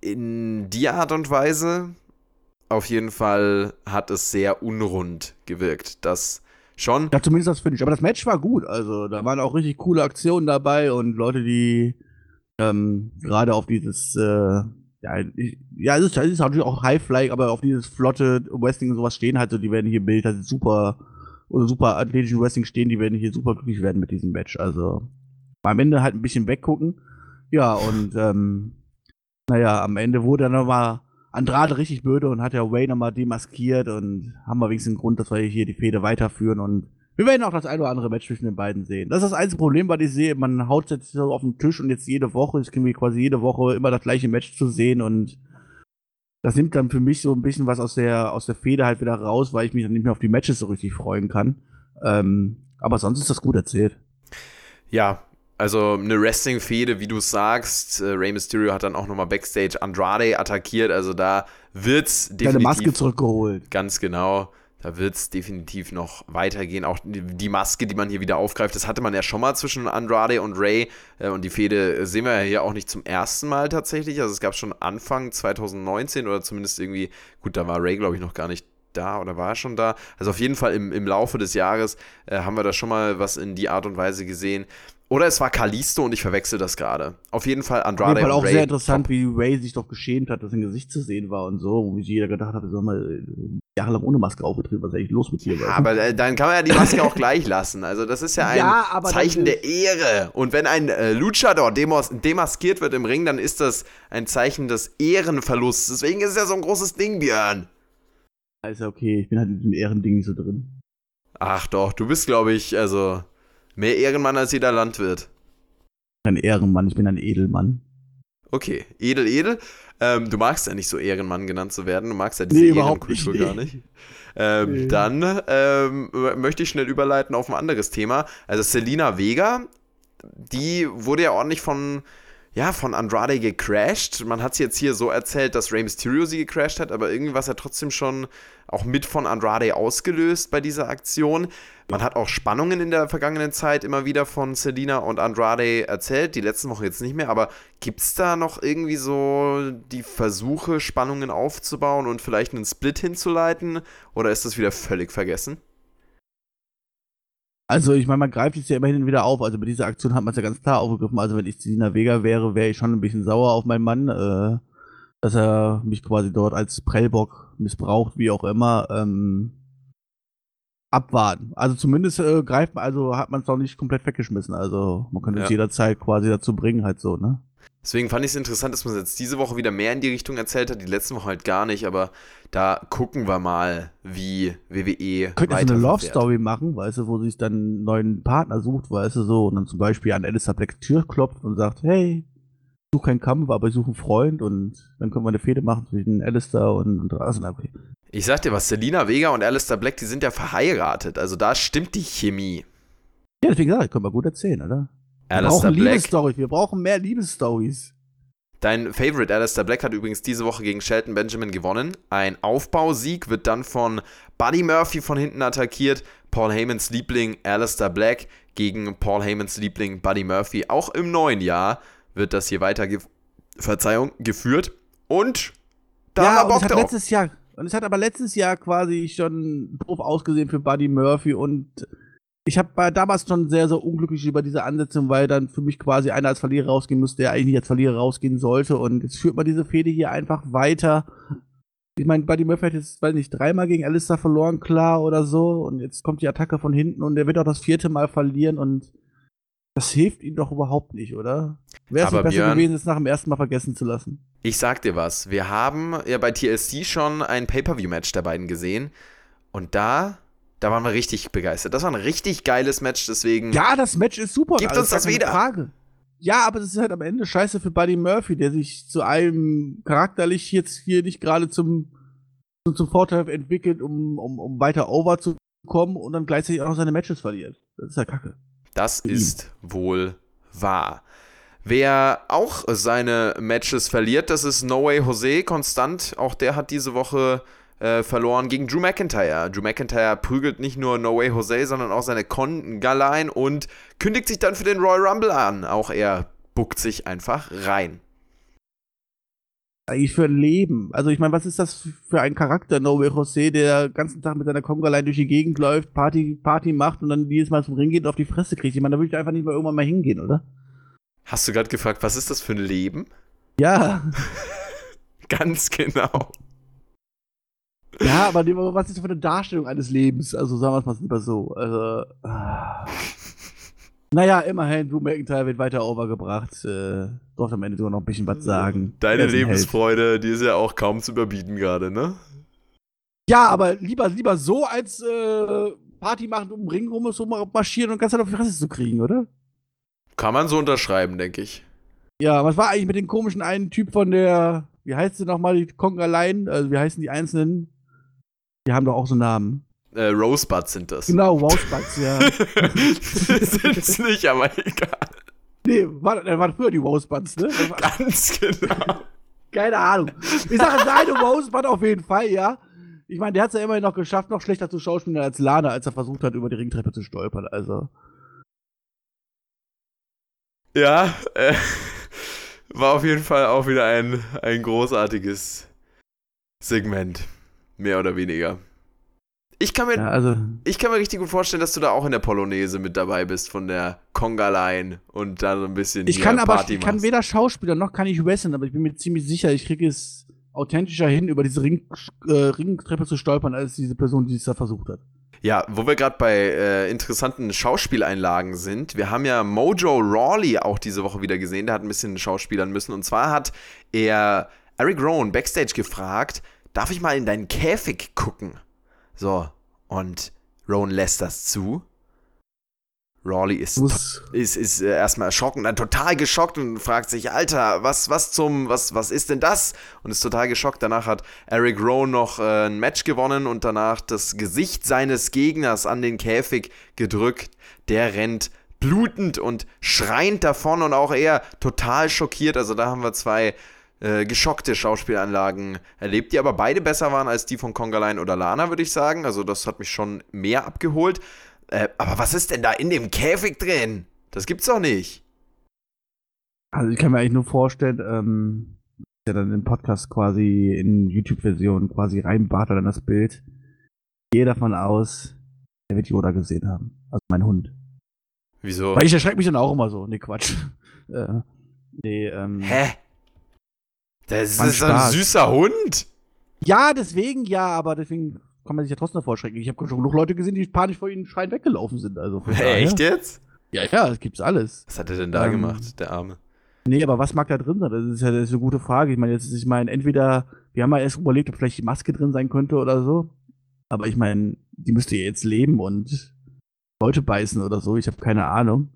In die Art und Weise, auf jeden Fall hat es sehr unrund gewirkt. Das schon. Ja, zumindest das Finish. Aber das Match war gut. Also da waren auch richtig coole Aktionen dabei und Leute, die ähm, gerade auf dieses, äh, ja, ich, ja, es ist, es ist natürlich auch Highfly, aber auf dieses flotte Wrestling und sowas stehen halt so, die werden hier Bild halt super oder super athletischen Wrestling stehen, die werden hier super glücklich werden mit diesem Match. Also am Ende halt ein bisschen weggucken. Ja, und ähm, naja, am Ende wurde dann nochmal Andrade richtig böse und hat ja Way nochmal demaskiert und haben wir wenigstens einen Grund, dass wir hier die Fehde weiterführen und wir werden auch das ein oder andere Match zwischen den beiden sehen. Das ist das einzige Problem, was ich sehe. Man haut jetzt so auf den Tisch und jetzt jede Woche, es kriegen wir quasi jede Woche immer das gleiche Match zu sehen und das nimmt dann für mich so ein bisschen was aus der, aus der Fehde halt wieder raus, weil ich mich dann nicht mehr auf die Matches so richtig freuen kann. Ähm, aber sonst ist das gut erzählt. Ja, also eine Wrestling-Fehde, wie du sagst. Äh, Rey Mysterio hat dann auch nochmal Backstage Andrade attackiert. Also da wird's Deine definitiv Maske zurückgeholt. ganz genau. Da wird es definitiv noch weitergehen. Auch die, Maske, die man hier wieder aufgreift, das hatte man ja schon mal zwischen Andrade und Ray. Äh, und die Fehde sehen wir ja hier auch nicht zum ersten Mal tatsächlich. Also es gab schon Anfang 2019 oder zumindest irgendwie, gut, da war Ray, glaube ich, noch gar nicht da oder war er schon da? Also auf jeden Fall im, im Laufe des Jahres äh, haben wir da schon mal was in die Art und Weise gesehen. Oder es war Kalisto und ich verwechsel das gerade. Auf jeden Fall Auf Andrade jeden Fall auch Ray. sehr interessant, wie Ray sich doch geschämt hat, dass sein Gesicht zu sehen war und so. Wie jeder gedacht hat, soll mal äh, jahrelang ohne Maske aufgetreten, was ist eigentlich los mit dir? Ja, aber äh, dann kann man ja die Maske auch gleich lassen. Also das ist ja ein Ja, Zeichen der Ehre. Und wenn ein äh, Luchador demos demaskiert wird im Ring, dann ist das ein Zeichen des Ehrenverlusts. Deswegen ist es ja so ein großes Ding, Björn. ist ja okay, ich bin halt in diesem Ehrending nicht so drin. Ach doch, du bist, glaube ich, also mehr Ehrenmann als jeder Landwirt. Ein Ehrenmann, ich bin ein Edelmann. Okay, edel, edel. Ähm, du magst ja nicht so Ehrenmann genannt zu werden. Du magst ja diese Nee, Ehrenkultur nicht, gar nicht. Ähm, Nee. Dann ähm, möchte ich schnell überleiten auf ein anderes Thema. Also Selina Vega, die wurde ja ordentlich von, ja, von Andrade gecrashed. Man hat es jetzt hier so erzählt, dass Rey Mysterio sie gecrashed hat, aber irgendwie war es ja trotzdem schon auch mit von Andrade ausgelöst bei dieser Aktion. Man hat auch Spannungen in der vergangenen Zeit immer wieder von Selina und Andrade erzählt, die letzten Wochen jetzt nicht mehr, aber gibt es da noch irgendwie so die Versuche, Spannungen aufzubauen und vielleicht einen Split hinzuleiten? Oder ist das wieder völlig vergessen? Also, ich meine, man greift es ja immerhin wieder auf. Also, bei dieser Aktion hat man es ja ganz klar aufgegriffen. Also, wenn ich Selina Vega wäre, wäre ich schon ein bisschen sauer auf meinen Mann, äh, dass er mich quasi dort als Prellbock missbraucht, wie auch immer. Ähm, abwarten. Also, zumindest äh, greift man, also hat man es doch nicht komplett weggeschmissen. Also, man könnte es Ja. jederzeit quasi dazu bringen, halt so, ne? Deswegen fand ich es interessant, dass man jetzt diese Woche wieder mehr in die Richtung erzählt hat, die letzten Woche halt gar nicht, aber da gucken wir mal, wie WWE Könnte so eine Love weiterverfährt. Story machen, weißt du, wo sie sich dann einen neuen Partner sucht, weißt du, so, und dann zum Beispiel an Alistair Black Tür klopft und sagt, hey, ich suche keinen Kampf, aber ich suche einen Freund und dann können wir eine Fehde machen zwischen Alistair und, und Rasen. Ich sag dir was, Selina Vega und Alistair Black, die sind ja verheiratet, also da stimmt die Chemie. Ja, deswegen sag ich, können wir gut erzählen, oder? Wir Alistair brauchen Black, Liebesstories, wir brauchen mehr Liebesstories. dein Favorite Alistair Black hat übrigens diese Woche gegen Shelton Benjamin gewonnen. Ein Aufbausieg wird dann von Buddy Murphy von hinten attackiert. Paul Heymans Liebling Alistair Black gegen Paul Heymans Liebling Buddy Murphy. Auch im neuen Jahr wird das hier weiter, ge Verzeihung, geführt. Und da ja, haben wir Bock drauf. letztes Jahr, und es hat aber letztes Jahr quasi schon doof ausgesehen für Buddy Murphy und ich habe damals schon sehr, sehr unglücklich über diese Ansetzung, weil dann für mich quasi einer als Verlierer rausgehen musste, der eigentlich nicht als Verlierer rausgehen sollte. Und jetzt führt man diese Fehde hier einfach weiter. Ich meine, Buddy Murphy hat jetzt, weiß nicht, dreimal gegen Alistair verloren, klar, oder so. Und jetzt kommt die Attacke von hinten und er wird auch das vierte Mal verlieren und das hilft ihm doch überhaupt nicht, oder? Wäre es besser Björn- gewesen, es nach dem ersten Mal vergessen zu lassen? Ich sag dir was, wir haben ja bei TLC schon ein Pay-Per-View-Match der beiden gesehen und da, Da waren wir richtig begeistert. Das war ein richtig geiles Match, deswegen. Ja, das Match ist super. Gibt also uns das wieder. Frage. Ja, aber das ist halt am Ende scheiße für Buddy Murphy, der sich zu einem charakterlich jetzt hier nicht gerade zum, zum, Vorteil entwickelt, um, um, um weiter over zu kommen und dann gleichzeitig auch noch seine Matches verliert. Das ist ja kacke. Das ist wohl wahr. Wer auch seine Matches verliert, das ist No Way Jose konstant. Auch der hat diese Woche äh, verloren gegen Drew McIntyre. Drew McIntyre prügelt nicht nur No Way Jose, sondern auch seine Kongalein und kündigt sich dann für den Royal Rumble an. Auch er buckt sich einfach rein. Eigentlich für ein Leben. Also ich meine, was ist das für ein Charakter, No Way Jose, der den ganzen Tag mit seiner Kongo-Line durch die Gegend läuft, Party, Party macht und dann jedes Mal zum Ring geht und auf die Fresse kriegt. Ich meine, da würde ich einfach nicht mal irgendwann mal hingehen, oder? Hast du gerade gefragt, was ist das für ein Leben? Ja. Ganz genau. Ja, aber was ist das für eine Darstellung eines Lebens? Also sagen wir es mal lieber so. Also, ah. Naja, immerhin, Drew McIntyre wird weiter overgebracht. Äh, durfte am Ende sogar noch ein bisschen was sagen. Deine. Lebensfreude, die ist ja auch kaum zu überbieten gerade, ne? Ja, aber lieber, lieber so, als äh, Party machen um den Ring rum und so mal marschieren und ganz Zeit auf die Fresse zu kriegen, oder? Kann man so unterschreiben, denke ich. Ja, was war eigentlich mit dem komischen einen Typ von der, wie heißt sie nochmal, die Conga Line? Also, wie heißen die Einzelnen? Die haben doch auch so Namen. Äh, Rosebuds sind das. Genau, Wowsbugs, ja. Sind's nicht, aber egal. nee, war, waren früher die Wowsbugs, ne? War, Ganz genau. keine Ahnung. Ich sage, seine Wowsbud auf jeden Fall, ja. Ich meine, der hat es ja immerhin noch geschafft, noch schlechter zu schauspielen als Lana, als er versucht hat, über die Ringtreppe zu stolpern. Also. Ja, äh, war auf jeden Fall auch wieder ein, ein großartiges Segment. Mehr oder weniger. Ich kann, mir, Ja, also. ich kann mir richtig gut vorstellen, dass du da auch in der Polonaise mit dabei bist von der Conga-Line und da so ein bisschen Ich kann aber Party ich kann machst. weder Schauspieler noch kann ich wrestlen, aber ich bin mir ziemlich sicher, ich kriege es authentischer hin, über diese Ring, äh, Ringtreppe zu stolpern, als diese Person, die es da versucht hat. Ja, wo wir gerade bei äh, interessanten Schauspieleinlagen sind. Wir haben ja Mojo Rawley auch diese Woche wieder gesehen. Der hat ein bisschen schauspielern müssen. Und zwar hat er Eric Rowan backstage gefragt, darf ich mal in deinen Käfig gucken? So, und Rowan lässt das zu. Rawley ist, ist, ist äh, erstmal erschrocken, dann total geschockt und fragt sich, Alter, was, was zum, was, was ist denn das? Und ist total geschockt. Danach hat Eric Rowan noch äh, ein Match gewonnen und danach das Gesicht seines Gegners an den Käfig gedrückt. Der rennt blutend und schreiend davon und auch er total schockiert. Also da haben wir zwei äh, geschockte Schauspielanlagen erlebt, die aber beide besser waren als die von Congaline oder Lana, würde ich sagen. Also das hat mich schon mehr abgeholt. Äh, aber was ist denn da in dem Käfig drin? Das gibt's doch nicht. Also ich kann mir eigentlich nur vorstellen, ähm, der dann im Podcast quasi in YouTube-Version quasi reinbartelt an das Bild. Ich gehe davon aus, er wird Yoda gesehen haben. Also mein Hund. Wieso? Weil ich erschrecke mich dann auch immer so. Nee, Quatsch. äh, nee, ähm. Hä? Das Mann, ist so ein süßer Hund. Ja, deswegen ja, aber deswegen kann man sich ja trotzdem davor schrecken. Ich habe schon genug Leute gesehen, die panisch vor ihnen schreien weggelaufen sind. Also daher- Echt jetzt? Ja, ja, das gibt's alles. Was hat er denn da Ähm, gemacht, der Arme? Nee, aber was mag da drin sein? Das ist ja das ist eine gute Frage. Ich meine, jetzt ist, ich meine, entweder, wir haben ja erst überlegt, ob vielleicht die Maske drin sein könnte oder so. Aber ich meine, die müsste ja jetzt leben und Leute beißen oder so. Ich habe keine Ahnung.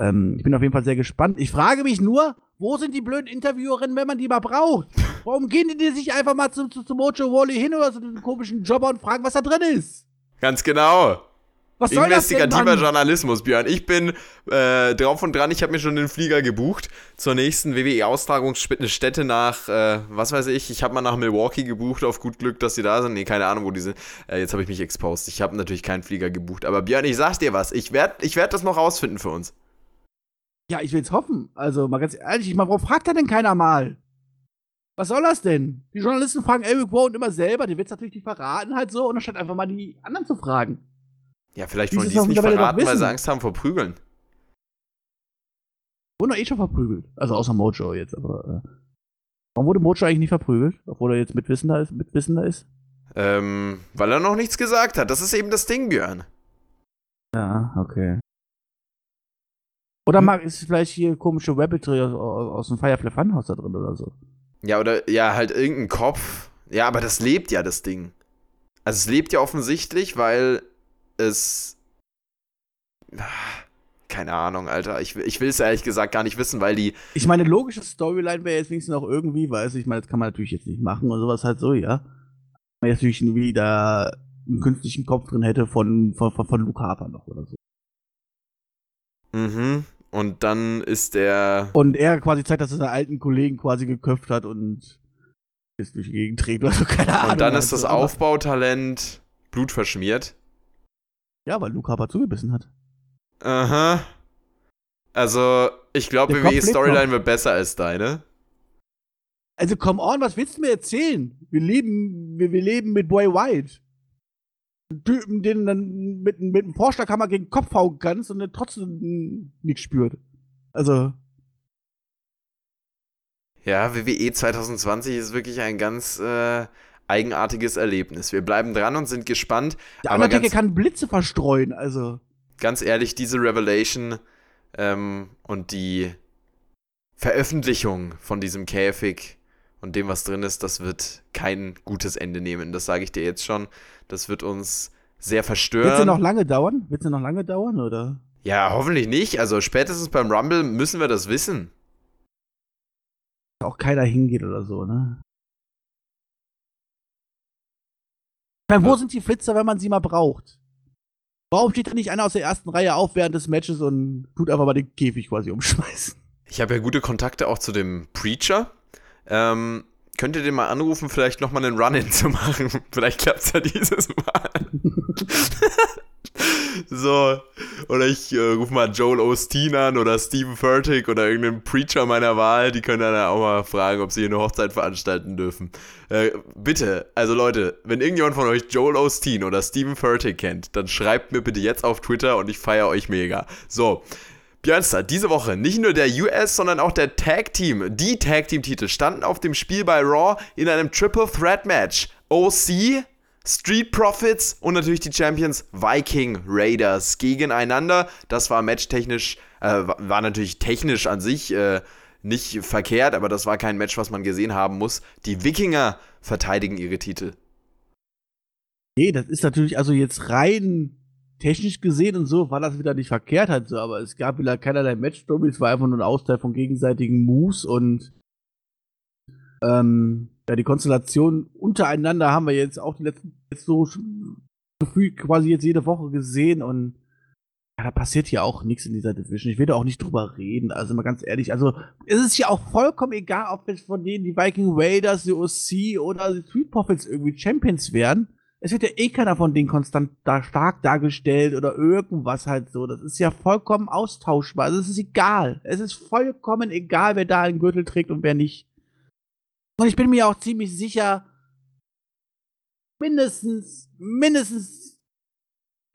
Ähm, ich bin auf jeden Fall sehr gespannt. Ich frage mich nur, wo sind die blöden Interviewerinnen, wenn man die mal braucht? Warum gehen die sich einfach mal zu, zu, zu Mojo Wally hin oder zu einem komischen Jobber und fragen, was da drin ist? Ganz genau. Was soll das denn, Investigativer? Journalismus, Björn. Ich bin äh, drauf und dran. Ich habe mir schon den Flieger gebucht zur nächsten WWE-Austragungsstätte nach, äh, was weiß ich. Ich habe mal nach Milwaukee gebucht, auf gut Glück, dass sie da sind. Nee, keine Ahnung, wo die sind. Äh, jetzt habe ich mich exposed. Ich habe natürlich keinen Flieger gebucht. Aber Björn, ich sag dir was. Ich werde ich werd das noch rausfinden für uns. Ja, ich will's hoffen. Also mal ganz ehrlich, ich meine, warum fragt da denn keiner mal? Was soll das denn? Die Journalisten fragen Eric Rowan immer selber, die wird's natürlich nicht verraten halt so, und anstatt einfach mal die anderen zu fragen. Ja, vielleicht wollen die es nicht verraten, weil sie. Angst haben vor Prügeln. Wurde doch eh schon verprügelt. Also außer Mojo jetzt, aber. Äh. Warum wurde Mojo eigentlich nicht verprügelt? Obwohl er jetzt mitwissender ist, mitwissender ist? Ähm, weil er noch nichts gesagt hat. Das ist eben das Ding, Björn. Ja, okay. Hm? Oder mag ist vielleicht hier komische Rabbitry aus, aus dem Firefly Funhouse da drin oder so? Ja, oder ja, halt irgendein Kopf. Ja, aber das lebt ja, das Ding. Also es lebt ja offensichtlich, weil es. Keine Ahnung, Alter. Ich, ich will es ehrlich gesagt gar nicht wissen, weil die. Ich meine, logische Storyline wäre jetzt wenigstens noch irgendwie, weiß ich meine, das kann man natürlich jetzt nicht machen und sowas halt so, ja. Wenn man jetzt natürlich irgendwie da einen künstlichen Kopf drin hätte von, von, von, von Luke Harper noch oder so. Mhm. Und dann ist der. Und er quasi zeigt, dass er seinen alten Kollegen quasi geköpft hat und ist durch die Gegend trägt oder so, keine Ahnung. Und dann ist also, das Aufbautalent blutverschmiert. Ja, weil Luke Harper zugebissen hat. Aha. Also, ich glaube, Der Kopf WWE lebt Storyline noch. wird besser als deine. Also, come on, was willst du mir erzählen? Wir leben, wir, wir leben mit Boy White. Typen, den dann mit, mit einem Vorschlaghammer gegen den Kopf hauen kannst und der trotzdem nichts spürt. Also, Ja, WWE 2020 ist wirklich ein ganz äh, eigenartiges Erlebnis. Wir bleiben dran und sind gespannt. der Aber Undertaker ganz, kann Blitze verstreuen, also. ganz ehrlich, diese Revelation ähm, und die Veröffentlichung von diesem Käfig und dem, was drin ist, das wird kein gutes Ende nehmen. Das sage ich dir jetzt schon. Das wird uns sehr Wird sie verstören. noch lange dauern? Wird sie noch lange dauern, oder? ja, hoffentlich nicht. Also spätestens beim Rumble müssen wir das wissen. Auch keiner hingeht oder so, ne? Meine, wo sind die Flitzer, wenn man sie mal braucht? Warum steht da nicht einer aus der ersten Reihe auf während des Matches und tut einfach mal den Käfig quasi umschmeißen? Ich habe ja gute Kontakte auch zu dem Preacher. Ähm, könnt ihr den mal anrufen, vielleicht nochmal einen Run-In zu machen? vielleicht klappt es ja dieses Mal. so. Oder ich äh, rufe mal Joel Osteen an oder Stephen Furtick oder irgendeinen Preacher meiner Wahl. Die können dann auch mal fragen, ob sie hier eine Hochzeit veranstalten dürfen. Äh, bitte, also Leute, wenn irgendjemand von euch Joel Osteen oder Stephen Furtick kennt, dann schreibt mir bitte jetzt auf Twitter und ich feiere euch mega. So. Björnster, diese Woche nicht nur der US, sondern auch der Tag Team, die Tag Team Titel standen auf dem Spiel bei Raw in einem Triple Threat Match. OC, Street Profits und natürlich die Champions Viking Raiders gegeneinander. Das war matchtechnisch, äh, wa- war natürlich technisch an sich äh, nicht verkehrt, aber das war kein Match, was man gesehen haben muss. Die Wikinger verteidigen ihre Titel. Nee, das ist natürlich also jetzt rein technisch gesehen und so war das wieder nicht verkehrt halt so, aber es gab wieder keinerlei Match-Story, es war einfach nur ein Austeil von gegenseitigen Moves und ähm, ja, die Konstellation untereinander haben wir jetzt auch die letzten jetzt so gefühlt quasi jetzt jede Woche gesehen und ja, da passiert hier auch nichts in dieser Division. Ich will da auch nicht drüber reden, also mal ganz ehrlich. Also, es ist ja auch vollkommen egal, ob jetzt von denen die Viking Raiders, die OC oder die Street Profits irgendwie Champions werden. Es wird ja eh keiner von denen konstant da stark dargestellt oder irgendwas halt so. Das ist ja vollkommen austauschbar. Also, es ist egal. Es ist vollkommen egal, wer da einen Gürtel trägt und wer nicht. Und ich bin mir auch ziemlich sicher, mindestens, mindestens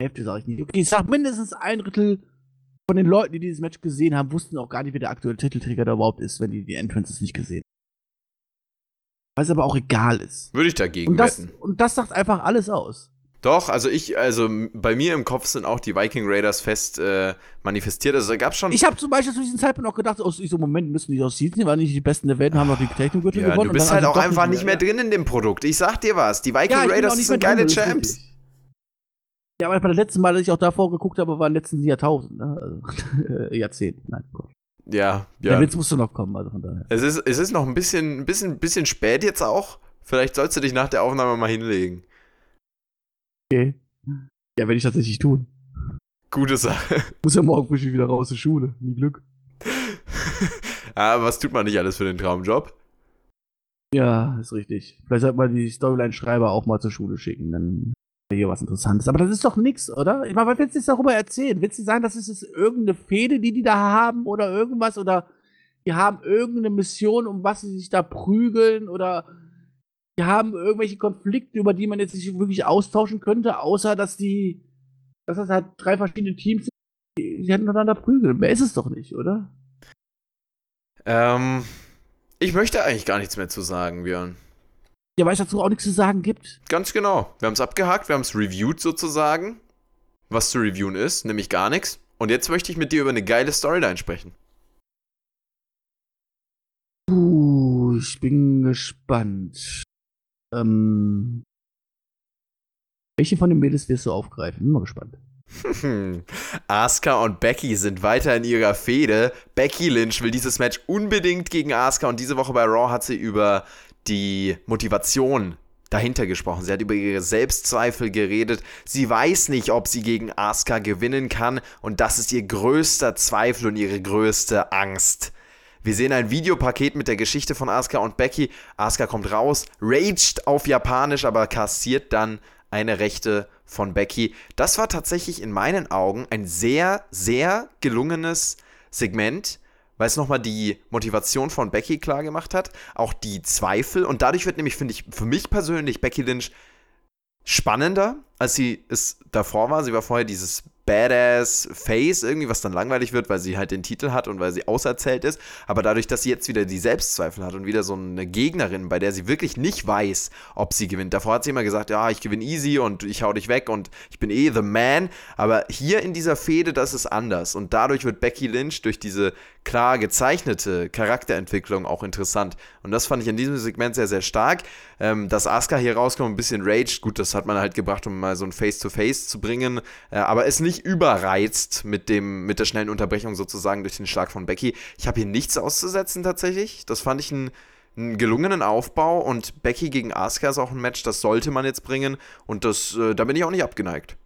Hälfte sage ich nicht. Okay, ich sag mindestens ein Drittel von den Leuten, die dieses Match gesehen haben, wussten auch gar nicht, wer der aktuelle Titelträger da überhaupt ist, wenn die die Entrances nicht gesehen haben. Was aber auch egal ist. Würde ich dagegen Und das, wetten. und das sagt einfach alles aus. Doch, also ich, also bei mir im Kopf sind auch die Viking Raiders fest äh, manifestiert. Also da gab es schon. Ich habe zum Beispiel zu diesem Zeitpunkt auch gedacht, aus diesem Moment müssen die aus Season, waren nicht die Besten der Welt, haben noch die Technikgürtel ja, gewonnen. du bist halt also auch einfach nicht mehr ja. drin in dem Produkt. Ich sag dir was, die Viking Ja, Raiders sind mehr geile drin, Champs. Ja, aber bei der letzten Mal, dass ich auch davor geguckt habe, war im letzten Jahrtausend, ne? Also, Jahrzehnt. Nein, Gott. Ja, Der ja. Witz musste noch kommen, also von daher. Es ist, es ist noch ein bisschen, ein bisschen, bisschen spät jetzt auch. Vielleicht sollst du dich nach der Aufnahme mal hinlegen. Okay. Ja, werde ich tatsächlich tun. Gute Sache. Muss ja morgen früh wieder raus zur Schule. Nie Glück. Aber was tut man nicht alles für den Traumjob? Ja, ist richtig. Vielleicht sollte man die Storyline-Schreiber auch mal zur Schule schicken, dann hier was Interessantes. Aber das ist doch nix, oder? Ich meine, was willst du darüber erzählen? Willst du sagen, das ist irgendeine Fehde, die die da haben oder irgendwas? Oder die haben irgendeine Mission, um was sie sich da prügeln? Oder die haben irgendwelche Konflikte, über die man jetzt nicht wirklich austauschen könnte, außer dass die, dass das halt drei verschiedene Teams sind, die die hätten miteinander prügeln. Mehr ist es doch nicht, oder? Ähm, ich möchte eigentlich gar nichts mehr zu sagen, Björn. Ja, weil es dazu auch nichts zu sagen gibt. Ganz genau. Wir haben es abgehakt, wir haben es reviewed sozusagen. Was zu reviewen ist, nämlich gar nichts. Und jetzt möchte ich mit dir über eine geile Storyline sprechen. Puh, ich bin gespannt. Ähm. Welche von den Mädels wirst du aufgreifen? Bin mal gespannt. Asuka und Becky sind weiter in ihrer Fehde. Becky Lynch will dieses Match unbedingt gegen Asuka und diese Woche bei Raw hat sie über die Motivation dahinter gesprochen. Sie hat über ihre Selbstzweifel geredet. Sie weiß nicht, ob sie gegen Asuka gewinnen kann und das ist ihr größter Zweifel und ihre größte Angst. Wir sehen ein Videopaket mit der Geschichte von Asuka und Becky. Asuka kommt raus, raged auf Japanisch, aber kassiert dann eine Rechte von Becky. Das war tatsächlich in meinen Augen ein sehr, sehr gelungenes Segment, weil es nochmal die Motivation von Becky klar gemacht hat, auch die Zweifel und dadurch wird nämlich, finde ich, für mich persönlich Becky Lynch spannender, als sie es davor war. Sie war vorher dieses badass Face irgendwie, was dann langweilig wird, weil sie halt den Titel hat und weil sie auserzählt ist. Aber dadurch, dass sie jetzt wieder die Selbstzweifel hat und wieder so eine Gegnerin, bei der sie wirklich nicht weiß, ob sie gewinnt. Davor hat sie immer gesagt, ja, ich gewinne easy und ich hau dich weg und ich bin eh the man. Aber hier in dieser Fehde, das ist anders. Und dadurch wird Becky Lynch durch diese klar gezeichnete Charakterentwicklung auch interessant. Und das fand ich in diesem Segment sehr, sehr stark. Ähm, dass Asuka hier rauskommt, ein bisschen raged, gut, das hat man halt gebracht, um mal so ein Face-to-Face -face zu bringen. Äh, aber es nicht nicht überreizt mit, dem, mit der schnellen Unterbrechung sozusagen durch den Schlag von Becky. Ich habe hier nichts auszusetzen tatsächlich. Das fand ich einen, einen gelungenen Aufbau und Becky gegen Asuka ist auch ein Match, das sollte man jetzt bringen und das, äh, da bin ich auch nicht abgeneigt.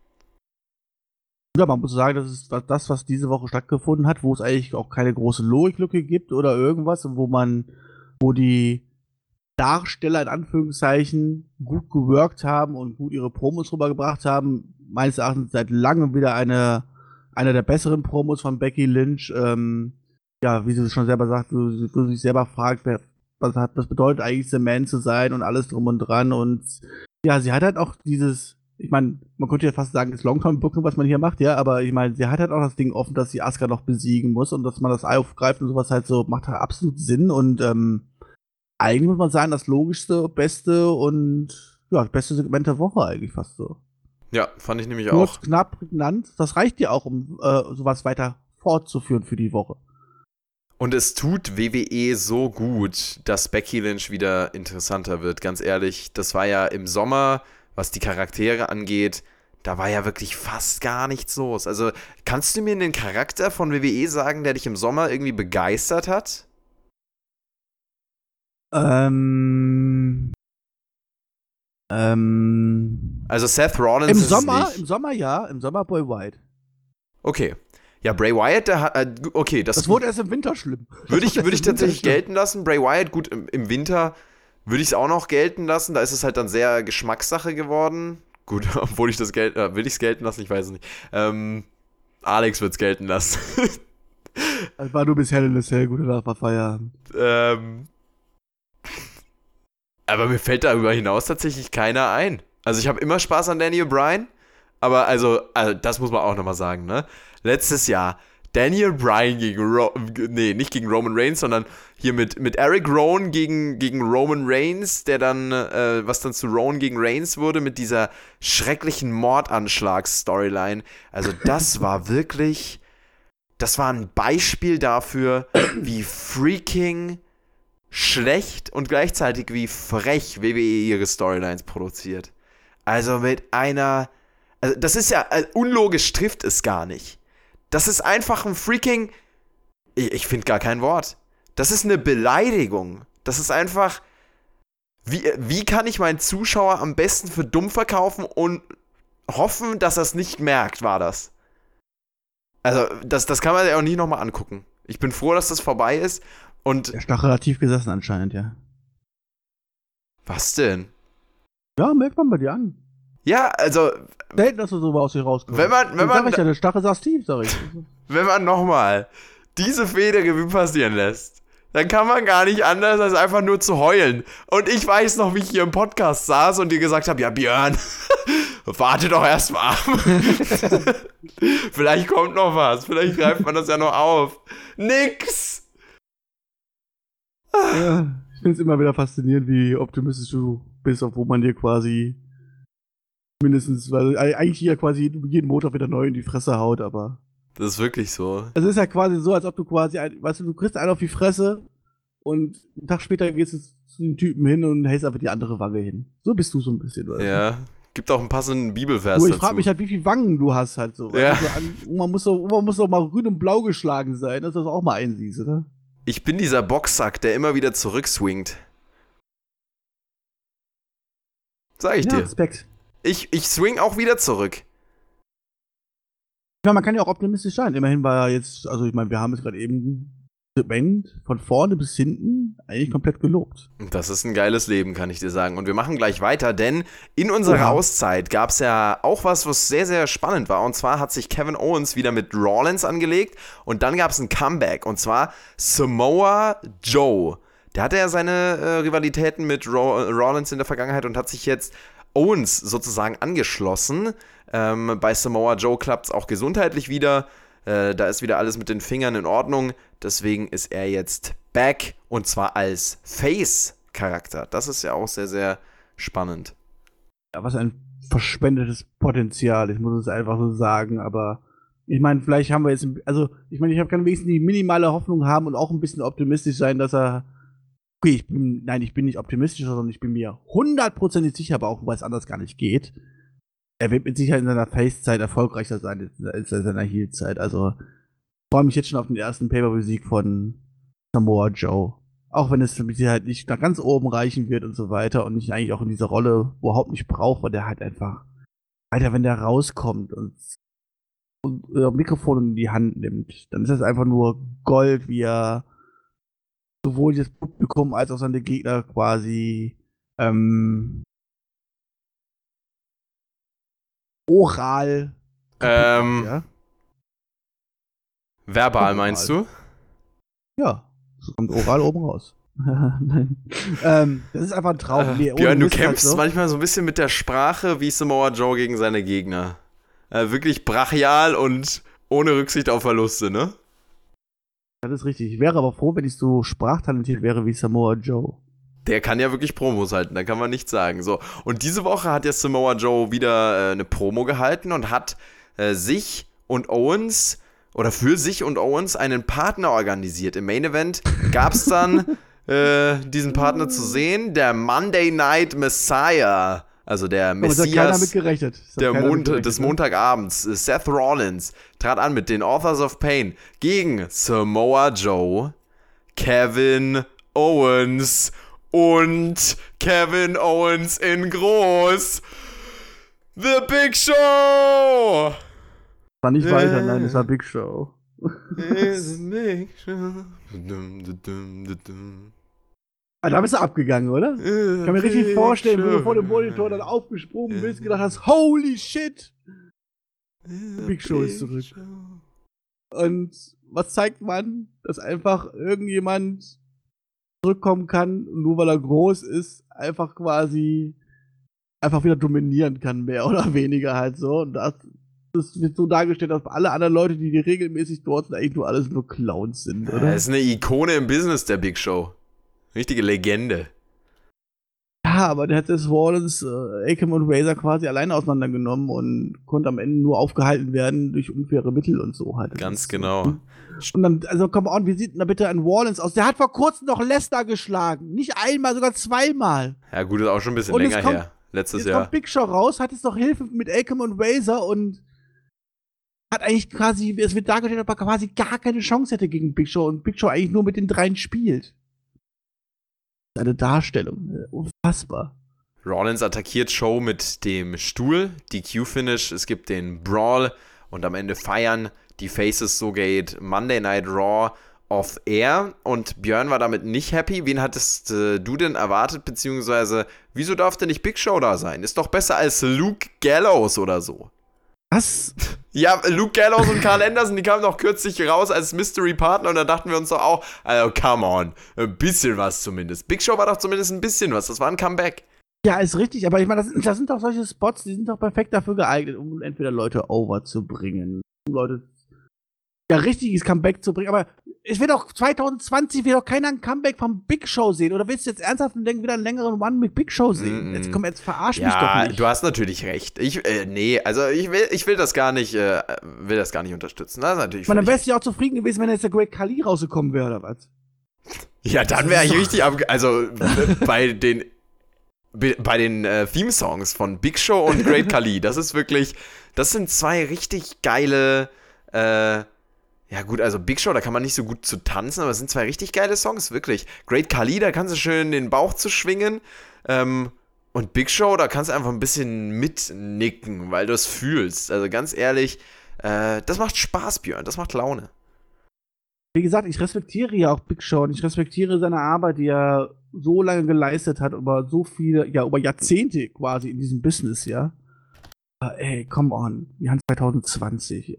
Ja, man muss sagen, das ist das, was diese Woche stattgefunden hat, wo es eigentlich auch keine große Logiklücke gibt oder irgendwas, wo man, wo die Darsteller in Anführungszeichen gut geworkt haben und gut ihre Promos rübergebracht haben. Meines Erachtens seit langem wieder eine, eine der besseren Promos von Becky Lynch. Ähm, ja, wie sie schon selber sagt, wo sie sich selber fragt, wer, was, hat, was bedeutet eigentlich The Man zu sein und alles drum und dran. Und ja, sie hat halt auch dieses, ich meine, man könnte ja fast sagen, das Longterm-Booking, was man hier macht, ja, aber ich meine, sie hat halt auch das Ding offen, dass sie Asuka noch besiegen muss und dass man das aufgreift und sowas halt so, macht halt absolut Sinn und ähm, eigentlich muss man sagen, das logischste, beste und ja, das beste Segment der Woche eigentlich fast so. Ja, fand ich nämlich Kurz, auch. knapp, prägnant. Das reicht ja auch, um äh, sowas weiter fortzuführen für die Woche. Und es tut WWE so gut, dass Becky Lynch wieder interessanter wird. Ganz ehrlich, das war ja im Sommer, was die Charaktere angeht, da war ja wirklich fast gar nichts los. Also, kannst du mir einen Charakter von WWE sagen, der dich im Sommer irgendwie begeistert hat? Ähm. Ähm. Also Seth Rollins Im ist Sommer, im Sommer ja, im Sommer Boy White. Okay. Ja, Bray Wyatt, der hat. Äh, okay, das, Das wurde erst im Winter schlimm. würde ich, würd ich tatsächlich schlimm. gelten lassen. Bray Wyatt, gut, im, im Winter würde ich es auch noch gelten lassen. Da ist es halt dann sehr Geschmackssache geworden. Gut, obwohl ich das gelten, äh, will ich es gelten lassen, ich weiß es nicht. Ähm, Alex wird es gelten lassen. Das war nur bisher eine sehr gute Nacht war Feierabend. ähm, aber mir fällt darüber hinaus tatsächlich keiner ein. Also ich habe immer Spaß an Daniel Bryan, aber also, also das muss man auch nochmal sagen, ne? Letztes Jahr Daniel Bryan gegen Ro nee, nicht gegen Roman Reigns, sondern hier mit, mit Eric Rowan gegen, gegen Roman Reigns, der dann, äh, was dann zu Rowan gegen Reigns wurde, mit dieser schrecklichen Mordanschlags-Storyline. Also das war wirklich, das war ein Beispiel dafür, wie freaking schlecht und gleichzeitig wie frech WWE ihre Storylines produziert. Also mit einer. Also das ist ja. Also unlogisch trifft es gar nicht. Das ist einfach ein freaking. Ich, ich finde gar kein Wort. Das ist eine Beleidigung. Das ist einfach. Wie, wie kann ich meinen Zuschauer am besten für dumm verkaufen und hoffen, dass er es nicht merkt, war das. Also, das, das kann man ja auch nie nochmal angucken. Ich bin froh, dass das vorbei ist. Und Der ist doch relativ gesessen anscheinend, ja. was denn? Ja, merkt man bei dir an. Ja, also, Selten, dass du so aus dir rauskommst. Wenn man- wenn Dann sag man- ich ja, der Stachel saß tief, sag ich. wenn man nochmal diese Fehde Revue passieren lässt, dann kann man gar nicht anders, als einfach nur zu heulen. Und ich weiß noch, wie ich hier im Podcast saß und dir gesagt habe, ja Björn, warte doch erst mal ab. vielleicht kommt noch was, vielleicht greift man das ja noch auf. Nix! Ja, ich finde es immer wieder faszinierend, wie optimistisch du bist, obwohl man dir quasi mindestens, weil eigentlich hier quasi jeden Montag wieder neu in die Fresse haut, aber. Das ist wirklich so. Es ist ja quasi so, als ob du quasi, weißt du, du kriegst einen auf die Fresse und einen Tag später gehst du zu den Typen hin und hältst einfach die andere Wange hin. So bist du so ein bisschen, oder? Ja, Gibt auch einen passenden Bibelvers Nur ich frage mich halt, wie viele Wangen du hast halt so. Ja. Also an, Oma, muss doch, Oma muss doch mal grün und blau geschlagen sein, dass du das auch mal einsiehst, oder? Ich bin dieser Boxsack, der immer wieder zurückswingt. Sag ich ja, dir. Respekt. Ich, ich swing auch wieder zurück. Ja, man kann ja auch optimistisch sein. Immerhin war er jetzt, also ich meine, wir haben es gerade eben Segment von vorne bis hinten eigentlich komplett gelobt. Das ist ein geiles Leben, kann ich dir sagen. Und wir machen gleich weiter, denn in unserer Oha. Auszeit gab es ja auch was, was sehr, sehr spannend war. Und zwar hat sich Kevin Owens wieder mit Rollins angelegt und dann gab es ein Comeback. Und zwar Samoa Joe. Der hatte ja seine äh, Rivalitäten mit Ro Rollins in der Vergangenheit und hat sich jetzt Owens sozusagen angeschlossen. Ähm, bei Samoa Joe klappt es auch gesundheitlich wieder. Äh, da ist wieder alles mit den Fingern in Ordnung. Deswegen ist er jetzt back und zwar als Face-Charakter. Das ist ja auch sehr, sehr spannend. Ja, was ein verschwendetes Potenzial, ich muss es einfach so sagen, aber ich meine, vielleicht haben wir jetzt, also ich meine, ich kann wenigstens die minimale Hoffnung haben und auch ein bisschen optimistisch sein, dass er, okay, ich bin, nein, ich bin nicht optimistisch, sondern ich bin mir hundertprozentig sicher, aber auch, weil es anders gar nicht geht. Er wird mit Sicherheit in seiner Face-Zeit erfolgreicher sein als in seiner Heel-Zeit, also freue mich jetzt schon auf den ersten Pay-Per-View-Sieg von Samoa Joe. Auch wenn es mit Sicherheit nicht nach ganz oben reichen wird und so weiter und ich eigentlich auch in dieser Rolle überhaupt nicht brauche, weil der halt einfach, Alter, wenn der rauskommt und, und äh, Mikrofon in die Hand nimmt, dann ist das einfach nur Gold, wie er sowohl das Publikum als auch seine Gegner quasi ähm, oral Ähm, ja? Verbal Oral. meinst du? Ja, so kommt oral oben raus. Nein. ähm, das ist einfach ein Traum. Nee, ohne Björn, du Mist halt kämpfst so. manchmal so ein bisschen mit der Sprache wie Samoa Joe gegen seine Gegner. Äh, wirklich brachial und ohne Rücksicht auf Verluste, ne? Das ist richtig. Ich wäre aber froh, wenn ich so sprachtalentiert wäre wie Samoa Joe. Der kann ja wirklich Promos halten, da kann man nichts sagen. So, und diese Woche hat ja Samoa Joe wieder äh, eine Promo gehalten und hat äh, sich und Owens oder für sich und Owens einen Partner organisiert. Im Main Event gab es dann äh, diesen Partner zu sehen, der Monday Night Messiah, also der mit Messias der Mond des ne? Montagabends. Seth Rollins trat an mit den Authors of Pain gegen Samoa Joe, Kevin Owens und Kevin Owens in groß. The Big Show! War nicht weiter, nein, Äh. das war Big Show. Big show. Ah, da bist du abgegangen, oder? Ich kann mir richtig vorstellen, wo du vor dem Monitor dann aufgesprungen bist, gedacht hast, holy shit! Big Show ist zurück. Und was zeigt man? Dass einfach irgendjemand zurückkommen kann, und nur weil er groß ist, einfach quasi einfach wieder dominieren kann, mehr oder weniger halt so. Und das, das wird so dargestellt, dass alle anderen Leute, die regelmäßig dort sind, eigentlich nur alles nur Clowns sind, Er oder? ist eine Ikone im Business, der Big Show. Richtige Legende. Ja, aber der hat das Rollins, äh, Akam und Razor quasi alleine auseinandergenommen und konnte am Ende nur aufgehalten werden durch unfaire Mittel und so halt. Ganz genau. Und dann, also come on, wie sieht denn da bitte ein Rollins aus? Der hat vor kurzem noch Lesnar geschlagen. Nicht einmal, sogar zweimal. Ja, gut, ist auch schon ein bisschen Und länger kommt- her. Letztes Jetzt Jahr. kommt Big Show raus, hat jetzt noch Hilfe mit Akam und Razor und hat eigentlich quasi, es wird dargestellt, ob er quasi gar keine Chance hätte gegen Big Show und Big Show eigentlich nur mit den dreien spielt. Eine Darstellung. äh, Unfassbar. Rollins attackiert Show mit dem Stuhl, DQ-Finish, es gibt den Brawl und am Ende feiern die Faces, so geht Monday Night Raw off air und Björn war damit nicht happy. Wen hattest äh, du denn erwartet, beziehungsweise wieso darf denn nicht Big Show da sein? Ist doch besser als Luke Gallows oder so. Was? Ja, Luke Gallows und Carl Anderson, die kamen doch kürzlich raus als Mystery Partner und da dachten wir uns doch auch, also come on, ein bisschen was zumindest. Big Show war doch zumindest ein bisschen was, das war ein Comeback. Ja, ist richtig, aber ich meine, das, das sind doch solche Spots, die sind doch perfekt dafür geeignet, um entweder Leute over zu bringen, um Leute ja richtiges Comeback zu bringen. Aber es wird doch 2020 wird doch keiner ein Comeback vom Big Show sehen. Oder willst du jetzt ernsthaft und denken, wieder einen längeren One mit Big Show sehen? Mm. Jetzt komm, jetzt verarsch mich doch Ja, nicht. du hast natürlich recht. Ich, äh, nee, also ich will, ich will das gar nicht, äh, will das gar nicht unterstützen. Das ist natürlich ich meine, dann wärst du ja auch zufrieden gewesen, wenn jetzt der Great Khali rausgekommen wäre, oder was? Ja, dann wäre ich richtig ab, also äh, bei den bei den äh, Theme-Songs von Big Show und Great Khali. Das ist wirklich, das sind zwei richtig geile, äh, ja gut, also Big Show, da kann man nicht so gut zu tanzen, aber es sind zwei richtig geile Songs, wirklich. Great Khali, da kannst du schön den Bauch zu schwingen. Ähm, und Big Show, da kannst du einfach ein bisschen mitnicken, weil du es fühlst. Also ganz ehrlich, äh, das macht Spaß, Björn, das macht Laune. Wie gesagt, ich respektiere ja auch Big Show und ich respektiere seine Arbeit, die er so lange geleistet hat, über so viele, ja, über Jahrzehnte quasi in diesem Business, ja. Aber ey, come on, wir haben 2020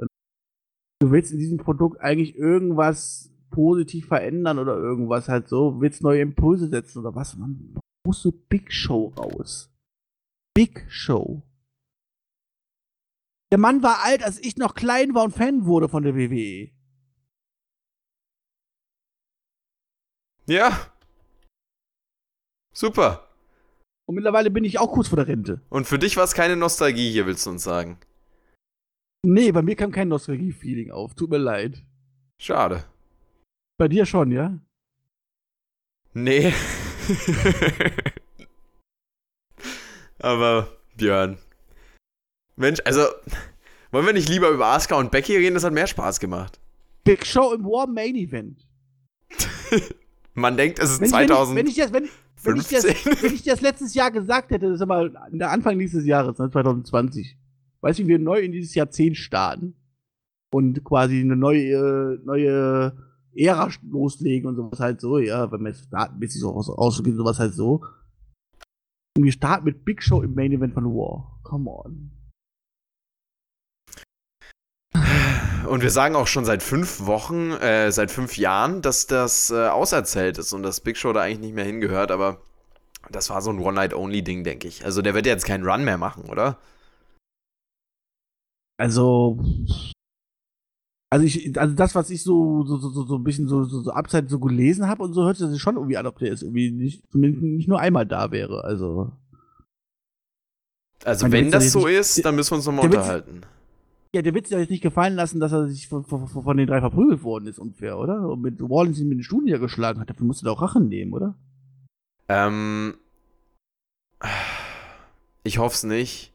du willst in diesem Produkt eigentlich irgendwas positiv verändern oder irgendwas halt so, willst neue Impulse setzen oder was, man musst du Big Show raus. Big Show. Der Mann war alt, als ich noch klein war und Fan wurde von der WWE. Ja. Super. Und mittlerweile bin ich auch kurz vor der Rente. Und für dich war es keine Nostalgie hier, willst du uns sagen? Nee, bei mir kam kein Nostalgie-Feeling auf. Tut mir leid. Schade. Bei dir schon, ja? Nee. Aber, Björn. Mensch, also, wollen wir nicht lieber über Asuka und Becky reden? Das hat mehr Spaß gemacht. Big Show im War Main Event. Man denkt, es ist wenn 2000. Wenn ich, wenn, ich das, wenn, wenn, ich das, wenn ich das letztes Jahr gesagt hätte, das ist aber der Anfang dieses Jahres, 2020, ne, weißt du, wir neu in dieses Jahrzehnt starten und quasi eine neue, neue Ära loslegen und sowas halt so, ja, wenn man jetzt datenmäßig so ausgeht, sowas halt so. Und wir starten mit Big Show im Main Event von War. Come on. Und wir sagen auch schon seit fünf Wochen, äh, seit fünf Jahren, dass das äh, auserzählt ist und dass Big Show da eigentlich nicht mehr hingehört, aber das war so ein One-Night-Only-Ding, denke ich. Also der wird jetzt keinen Run mehr machen, oder? Also, also ich, also das, was ich so, so, so, so ein bisschen so, so, so abseits so gelesen habe und so, hört sich schon irgendwie an, ob der jetzt irgendwie nicht, zumindest nicht nur einmal da wäre. Also. Also, wenn das so nicht, ist, dann müssen wir uns nochmal unterhalten. Ja, der wird sich ja jetzt nicht gefallen lassen, dass er sich von, von, von, den drei verprügelt worden ist, unfair, oder? Und mit Wallins ihn mit den Stuhl niedergeschlagen hat. Dafür musst du da auch Rachen nehmen, oder? Ähm. Ich hoffe es nicht.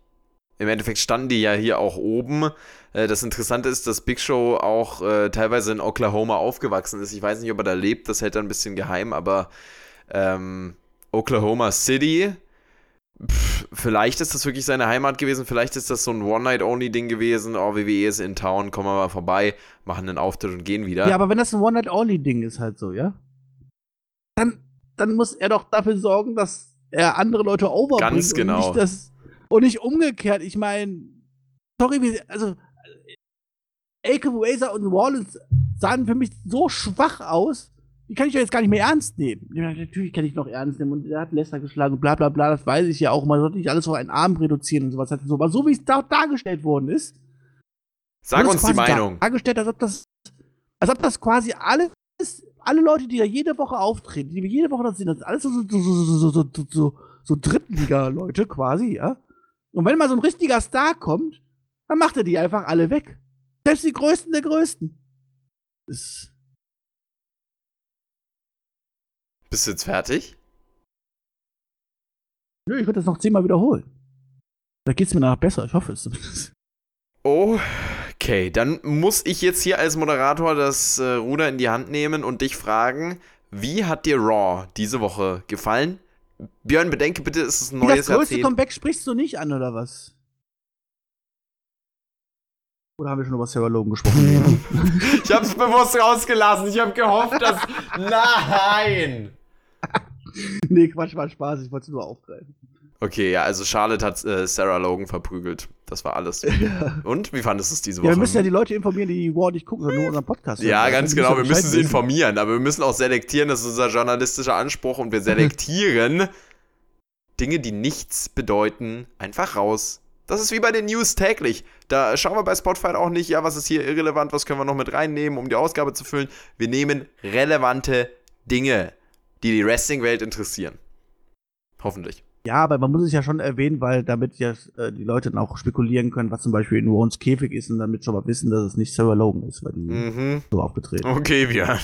Im Endeffekt standen die ja hier auch oben. Äh, das Interessante ist, dass Big Show auch äh, teilweise in Oklahoma aufgewachsen ist. Ich weiß nicht, ob er da lebt, das hält er ein bisschen geheim, aber ähm, Oklahoma City, pff, vielleicht ist das wirklich seine Heimat gewesen, vielleicht ist das so ein One-Night-Only-Ding gewesen. Oh, WWE ist in Town, kommen wir mal vorbei, machen einen Auftritt und gehen wieder. Ja, aber wenn das ein One-Night-Only-Ding ist, halt so, ja? Dann, dann muss er doch dafür sorgen, dass er andere Leute overbringt. Ganz genau. Und nicht, dass und nicht umgekehrt. Ich meine, sorry, wie, also Ake Razor und Wallace sahen für mich so schwach aus. Die kann ich ja jetzt gar nicht mehr ernst nehmen. Ja, natürlich kann ich noch ernst nehmen. Und er hat Lester geschlagen bla bla bla, das weiß ich ja auch. Man sollte nicht alles auf einen Arm reduzieren und sowas. Aber so wie es da dargestellt worden ist. Sag uns die Meinung. Dargestellt, als ob das, als ob das quasi alles, alle Leute, die da jede Woche auftreten, die jede Woche das sind, das sind alles so, so, so, so, so, so, so Drittliga-Leute quasi, ja. Und wenn mal so ein richtiger Star kommt, dann macht er die einfach alle weg. Selbst die Größten der Größten. Ist Bist du jetzt fertig? Nö, ich würde das noch zehnmal wiederholen. Da geht's mir danach besser, ich hoffe es zumindest. Okay, dann muss ich jetzt hier als Moderator das äh, Ruder in die Hand nehmen und dich fragen, wie hat dir Raw diese Woche gefallen? Björn, bedenke bitte, ist es ein neues Das größte Jahrzehnt. Comeback sprichst du nicht an, oder was? Oder haben wir schon über Sarah Logan gesprochen? ich hab's bewusst rausgelassen. Ich hab gehofft, dass. Nein! nee, Quatsch, war Spaß. Ich wollte es nur aufgreifen. Okay, ja, also Charlotte hat äh, Sarah Logan verprügelt. Das war alles. Ja. Und wie fandest du es diese Woche? Ja, wir müssen ja die Leute informieren, die War nicht gucken, sondern nur unseren Podcast hören. Ja, also, ganz genau. Wir müssen sie informieren, aber wir müssen auch selektieren. Das ist unser journalistischer Anspruch und wir selektieren Dinge, die nichts bedeuten, einfach raus. Das ist wie bei den News täglich. Da schauen wir bei Spotify auch nicht, ja, was ist hier irrelevant, was können wir noch mit reinnehmen, um die Ausgabe zu füllen. Wir nehmen relevante Dinge, die die Wrestling-Welt interessieren. Hoffentlich. Ja, aber man muss es ja schon erwähnen, weil damit ja äh, die Leute dann auch spekulieren können, was zum Beispiel in Warrens Käfig ist und damit schon mal wissen, dass es nicht Sarah Logan ist, weil die mhm. so aufgetreten Okay, wir.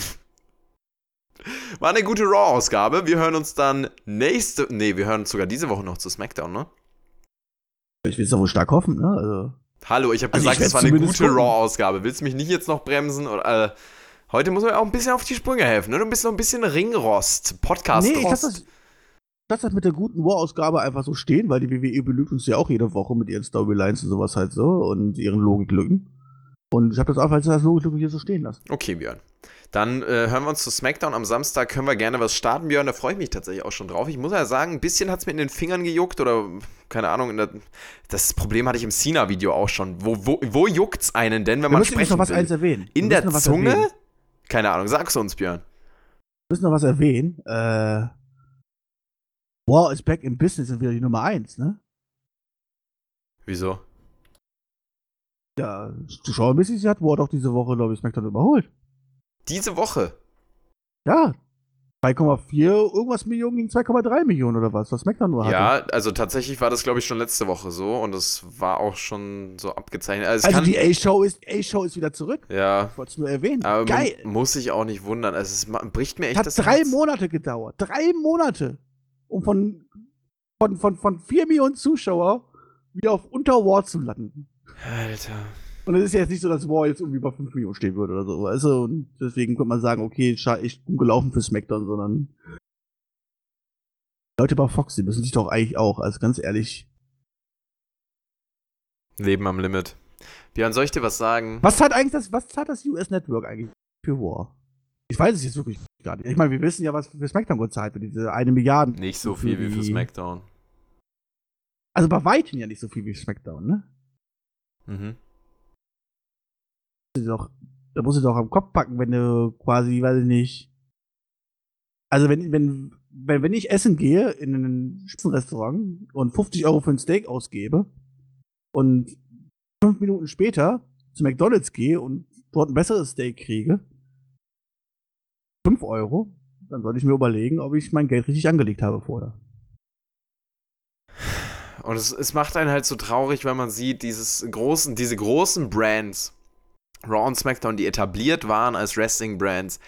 War eine gute Raw-Ausgabe. Wir hören uns dann nächste. Nee, wir hören uns sogar diese Woche noch zu SmackDown, ne? Ich will es doch wohl stark hoffen, ne? Also. Hallo, ich habe Also gesagt, es war eine gute. Raw-Ausgabe. Willst du mich nicht jetzt noch bremsen? Oder, äh, heute muss man auch ein bisschen auf die Sprünge helfen, ne? Du bist noch ein bisschen Ringrost, Podcast-Rost. Nee, ich lasse das, lass das mit der guten War-Ausgabe einfach so stehen, weil die WWE belügt uns ja auch jede Woche mit ihren Storylines und sowas halt so und ihren Logiklücken. Und ich habe das einfach als Logiklücke hier so stehen lassen. Okay, Björn. Dann äh, hören wir uns zu SmackDown am Samstag. Können wir gerne was starten, Björn. Da freue ich mich tatsächlich auch schon drauf. Ich muss ja sagen, ein bisschen hat es mir in den Fingern gejuckt oder keine Ahnung. Der, das Problem hatte ich im Cena-Video auch schon. Wo, wo, wo juckt's einen denn, wenn Wir man sprechen noch was will? eins erwähnen. In der Zunge? Erwähnen. Keine Ahnung. Sag's uns, Björn. Wir müssen noch was erwähnen. Äh, War is back in business und wieder die Nummer 1, ne? Wieso? Ja, zuschauermäßig hat War doch diese Woche, glaube ich, SmackDown überholt. Diese Woche. Ja. 2,4 irgendwas Millionen gegen 2,3 Millionen oder was, was SmackDown nur hatte. Ja, also tatsächlich war das, glaube ich, schon letzte Woche so und es war auch schon so abgezeichnet. Also, Also die A-Show ist, A-Show ist wieder zurück. ja, Ich wollte es nur erwähnen. aber Geil. muss sich auch nicht wundern. Also es bricht mir echt Hat das drei Herz. Monate gedauert. Drei Monate. Um von, von, von, von 4 Millionen Zuschauer wieder auf unter War zu landen. Alter. Und es ist ja jetzt nicht so, dass War jetzt irgendwie bei 5 Millionen stehen würde oder so. Also, und deswegen könnte man sagen, okay, echt gut gelaufen für SmackDown, sondern Leute bei Fox, die müssen sich doch eigentlich auch, also ganz ehrlich. Leben am Limit. Björn, soll ich dir was sagen? Was hat eigentlich das, was hat das US Network eigentlich für War? Ich weiß es jetzt wirklich gar nicht. Ich meine, wir wissen ja, was für SmackDown gezahlt wird, diese eine Milliarde. Nicht so viel wie für SmackDown. Also bei weitem ja nicht so viel wie SmackDown, ne? Mhm. doch, da musst du doch am Kopf packen, wenn du quasi, weiß ich nicht. Also wenn, wenn, wenn, wenn ich essen gehe in ein Spitzenrestaurant und 50 Euro für ein Steak ausgebe und fünf Minuten später zu McDonalds gehe und dort ein besseres Steak kriege, 5 Euro, dann sollte ich mir überlegen, ob ich mein Geld richtig angelegt habe vorher. Und es, es macht einen halt so traurig, wenn man sieht, dieses großen, diese großen Brands, Raw und SmackDown, die etabliert waren als Wrestling-Brands,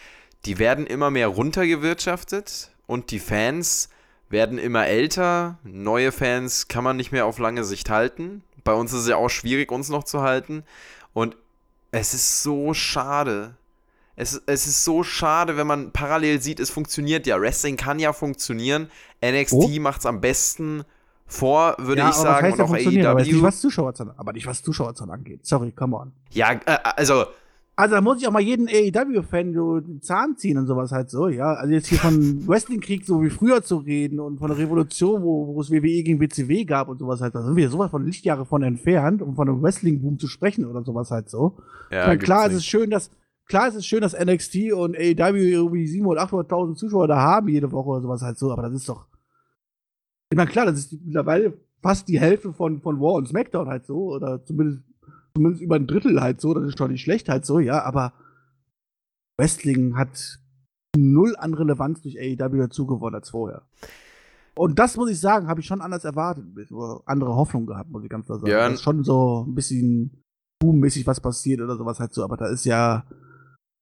die werden immer mehr runtergewirtschaftet und die Fans werden immer älter. Neue Fans kann man nicht mehr auf lange Sicht halten. Bei uns ist es ja auch schwierig, uns noch zu halten. Und es ist so schade. Es, es ist so schade, wenn man parallel sieht, es funktioniert ja. Wrestling kann ja funktionieren. NXT Oh. macht's am besten vor, würde Ja, ich sagen, und ja auch funktionieren, aber nicht AEW. was Zuschauerzahlen, aber nicht was Zuschauerzahlen angeht. Sorry, come on. Ja, äh, also, Also da muss ich auch mal jeden AEW-Fan so den Zahn ziehen und sowas halt so, ja. Also jetzt hier von Wrestling-Krieg so wie früher zu reden und von der Revolution, wo, wo es WWE gegen WCW gab und sowas halt, da sind wir sowas von Lichtjahre von entfernt, um von einem Wrestling-Boom zu sprechen oder sowas halt so. ja, ich meine, klar gibt's ist es schön, dass klar ist es schön, dass NXT und AEW irgendwie 700.000, 800.000 Zuschauer da haben jede Woche oder sowas halt so, aber das ist doch ich meine, klar, das ist mittlerweile fast die Hälfte von, von War und SmackDown halt so, oder zumindest, zumindest über ein Drittel halt so, das ist doch nicht schlecht halt so, ja, aber Wrestling hat null an Relevanz durch AEW dazu gewonnen als vorher. Und das muss ich sagen, habe ich schon anders erwartet, oder andere Hoffnung gehabt, muss ich ganz klar sagen. Björn. Dass schon so ein bisschen boommäßig was passiert oder sowas halt so, aber da ist ja,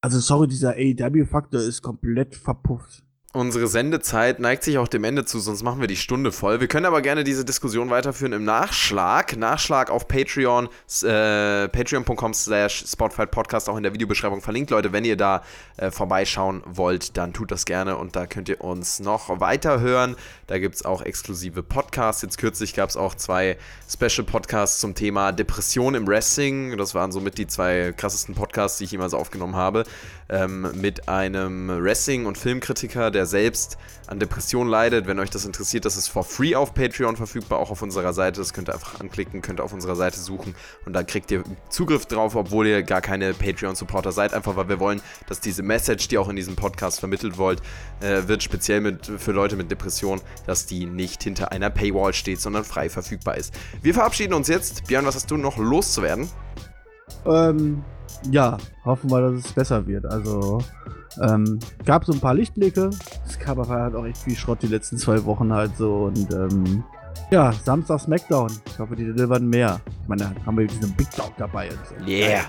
also sorry, dieser AEW-Faktor ist komplett verpufft. Unsere Sendezeit neigt sich auch dem Ende zu, sonst machen wir die Stunde voll. Wir können aber gerne diese Diskussion weiterführen im Nachschlag. Nachschlag auf Patreon, äh, patreon.com slash Podcast, auch in der Videobeschreibung verlinkt. Leute, wenn ihr da äh, vorbeischauen wollt, dann tut das gerne und da könnt ihr uns noch weiterhören. Da gibt es auch exklusive Podcasts. Jetzt kürzlich gab es auch zwei Special Podcasts zum Thema Depression im Wrestling. Das waren somit die zwei krassesten Podcasts, die ich jemals aufgenommen habe. Ähm, mit einem Wrestling- und Filmkritiker, der selbst an Depressionen leidet. Wenn euch das interessiert, das ist for free auf Patreon verfügbar, auch auf unserer Seite. Das könnt ihr einfach anklicken, könnt ihr auf unserer Seite suchen und dann kriegt ihr Zugriff drauf, obwohl ihr gar keine Patreon-Supporter seid. Einfach weil wir wollen, dass diese Message, die auch in diesem Podcast vermittelt wollt, äh, wird speziell mit, für Leute mit Depressionen, dass die nicht hinter einer Paywall steht, sondern frei verfügbar ist. Wir verabschieden uns jetzt. Björn, was hast du noch loszuwerden? Ähm, ja, hoffen wir, dass es besser wird. Also, ähm, gab so ein paar Lichtblicke. Es gab aber halt auch echt viel Schrott die letzten zwei Wochen halt so. Und, ähm, ja, Samstag Smackdown. Ich hoffe, die delivern mehr. Ich meine, da haben wir diesen Big Dog dabei und so. Yeah.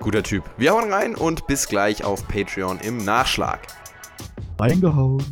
Guter Typ. Wir hauen rein und bis gleich auf Patreon im Nachschlag. Reingehauen.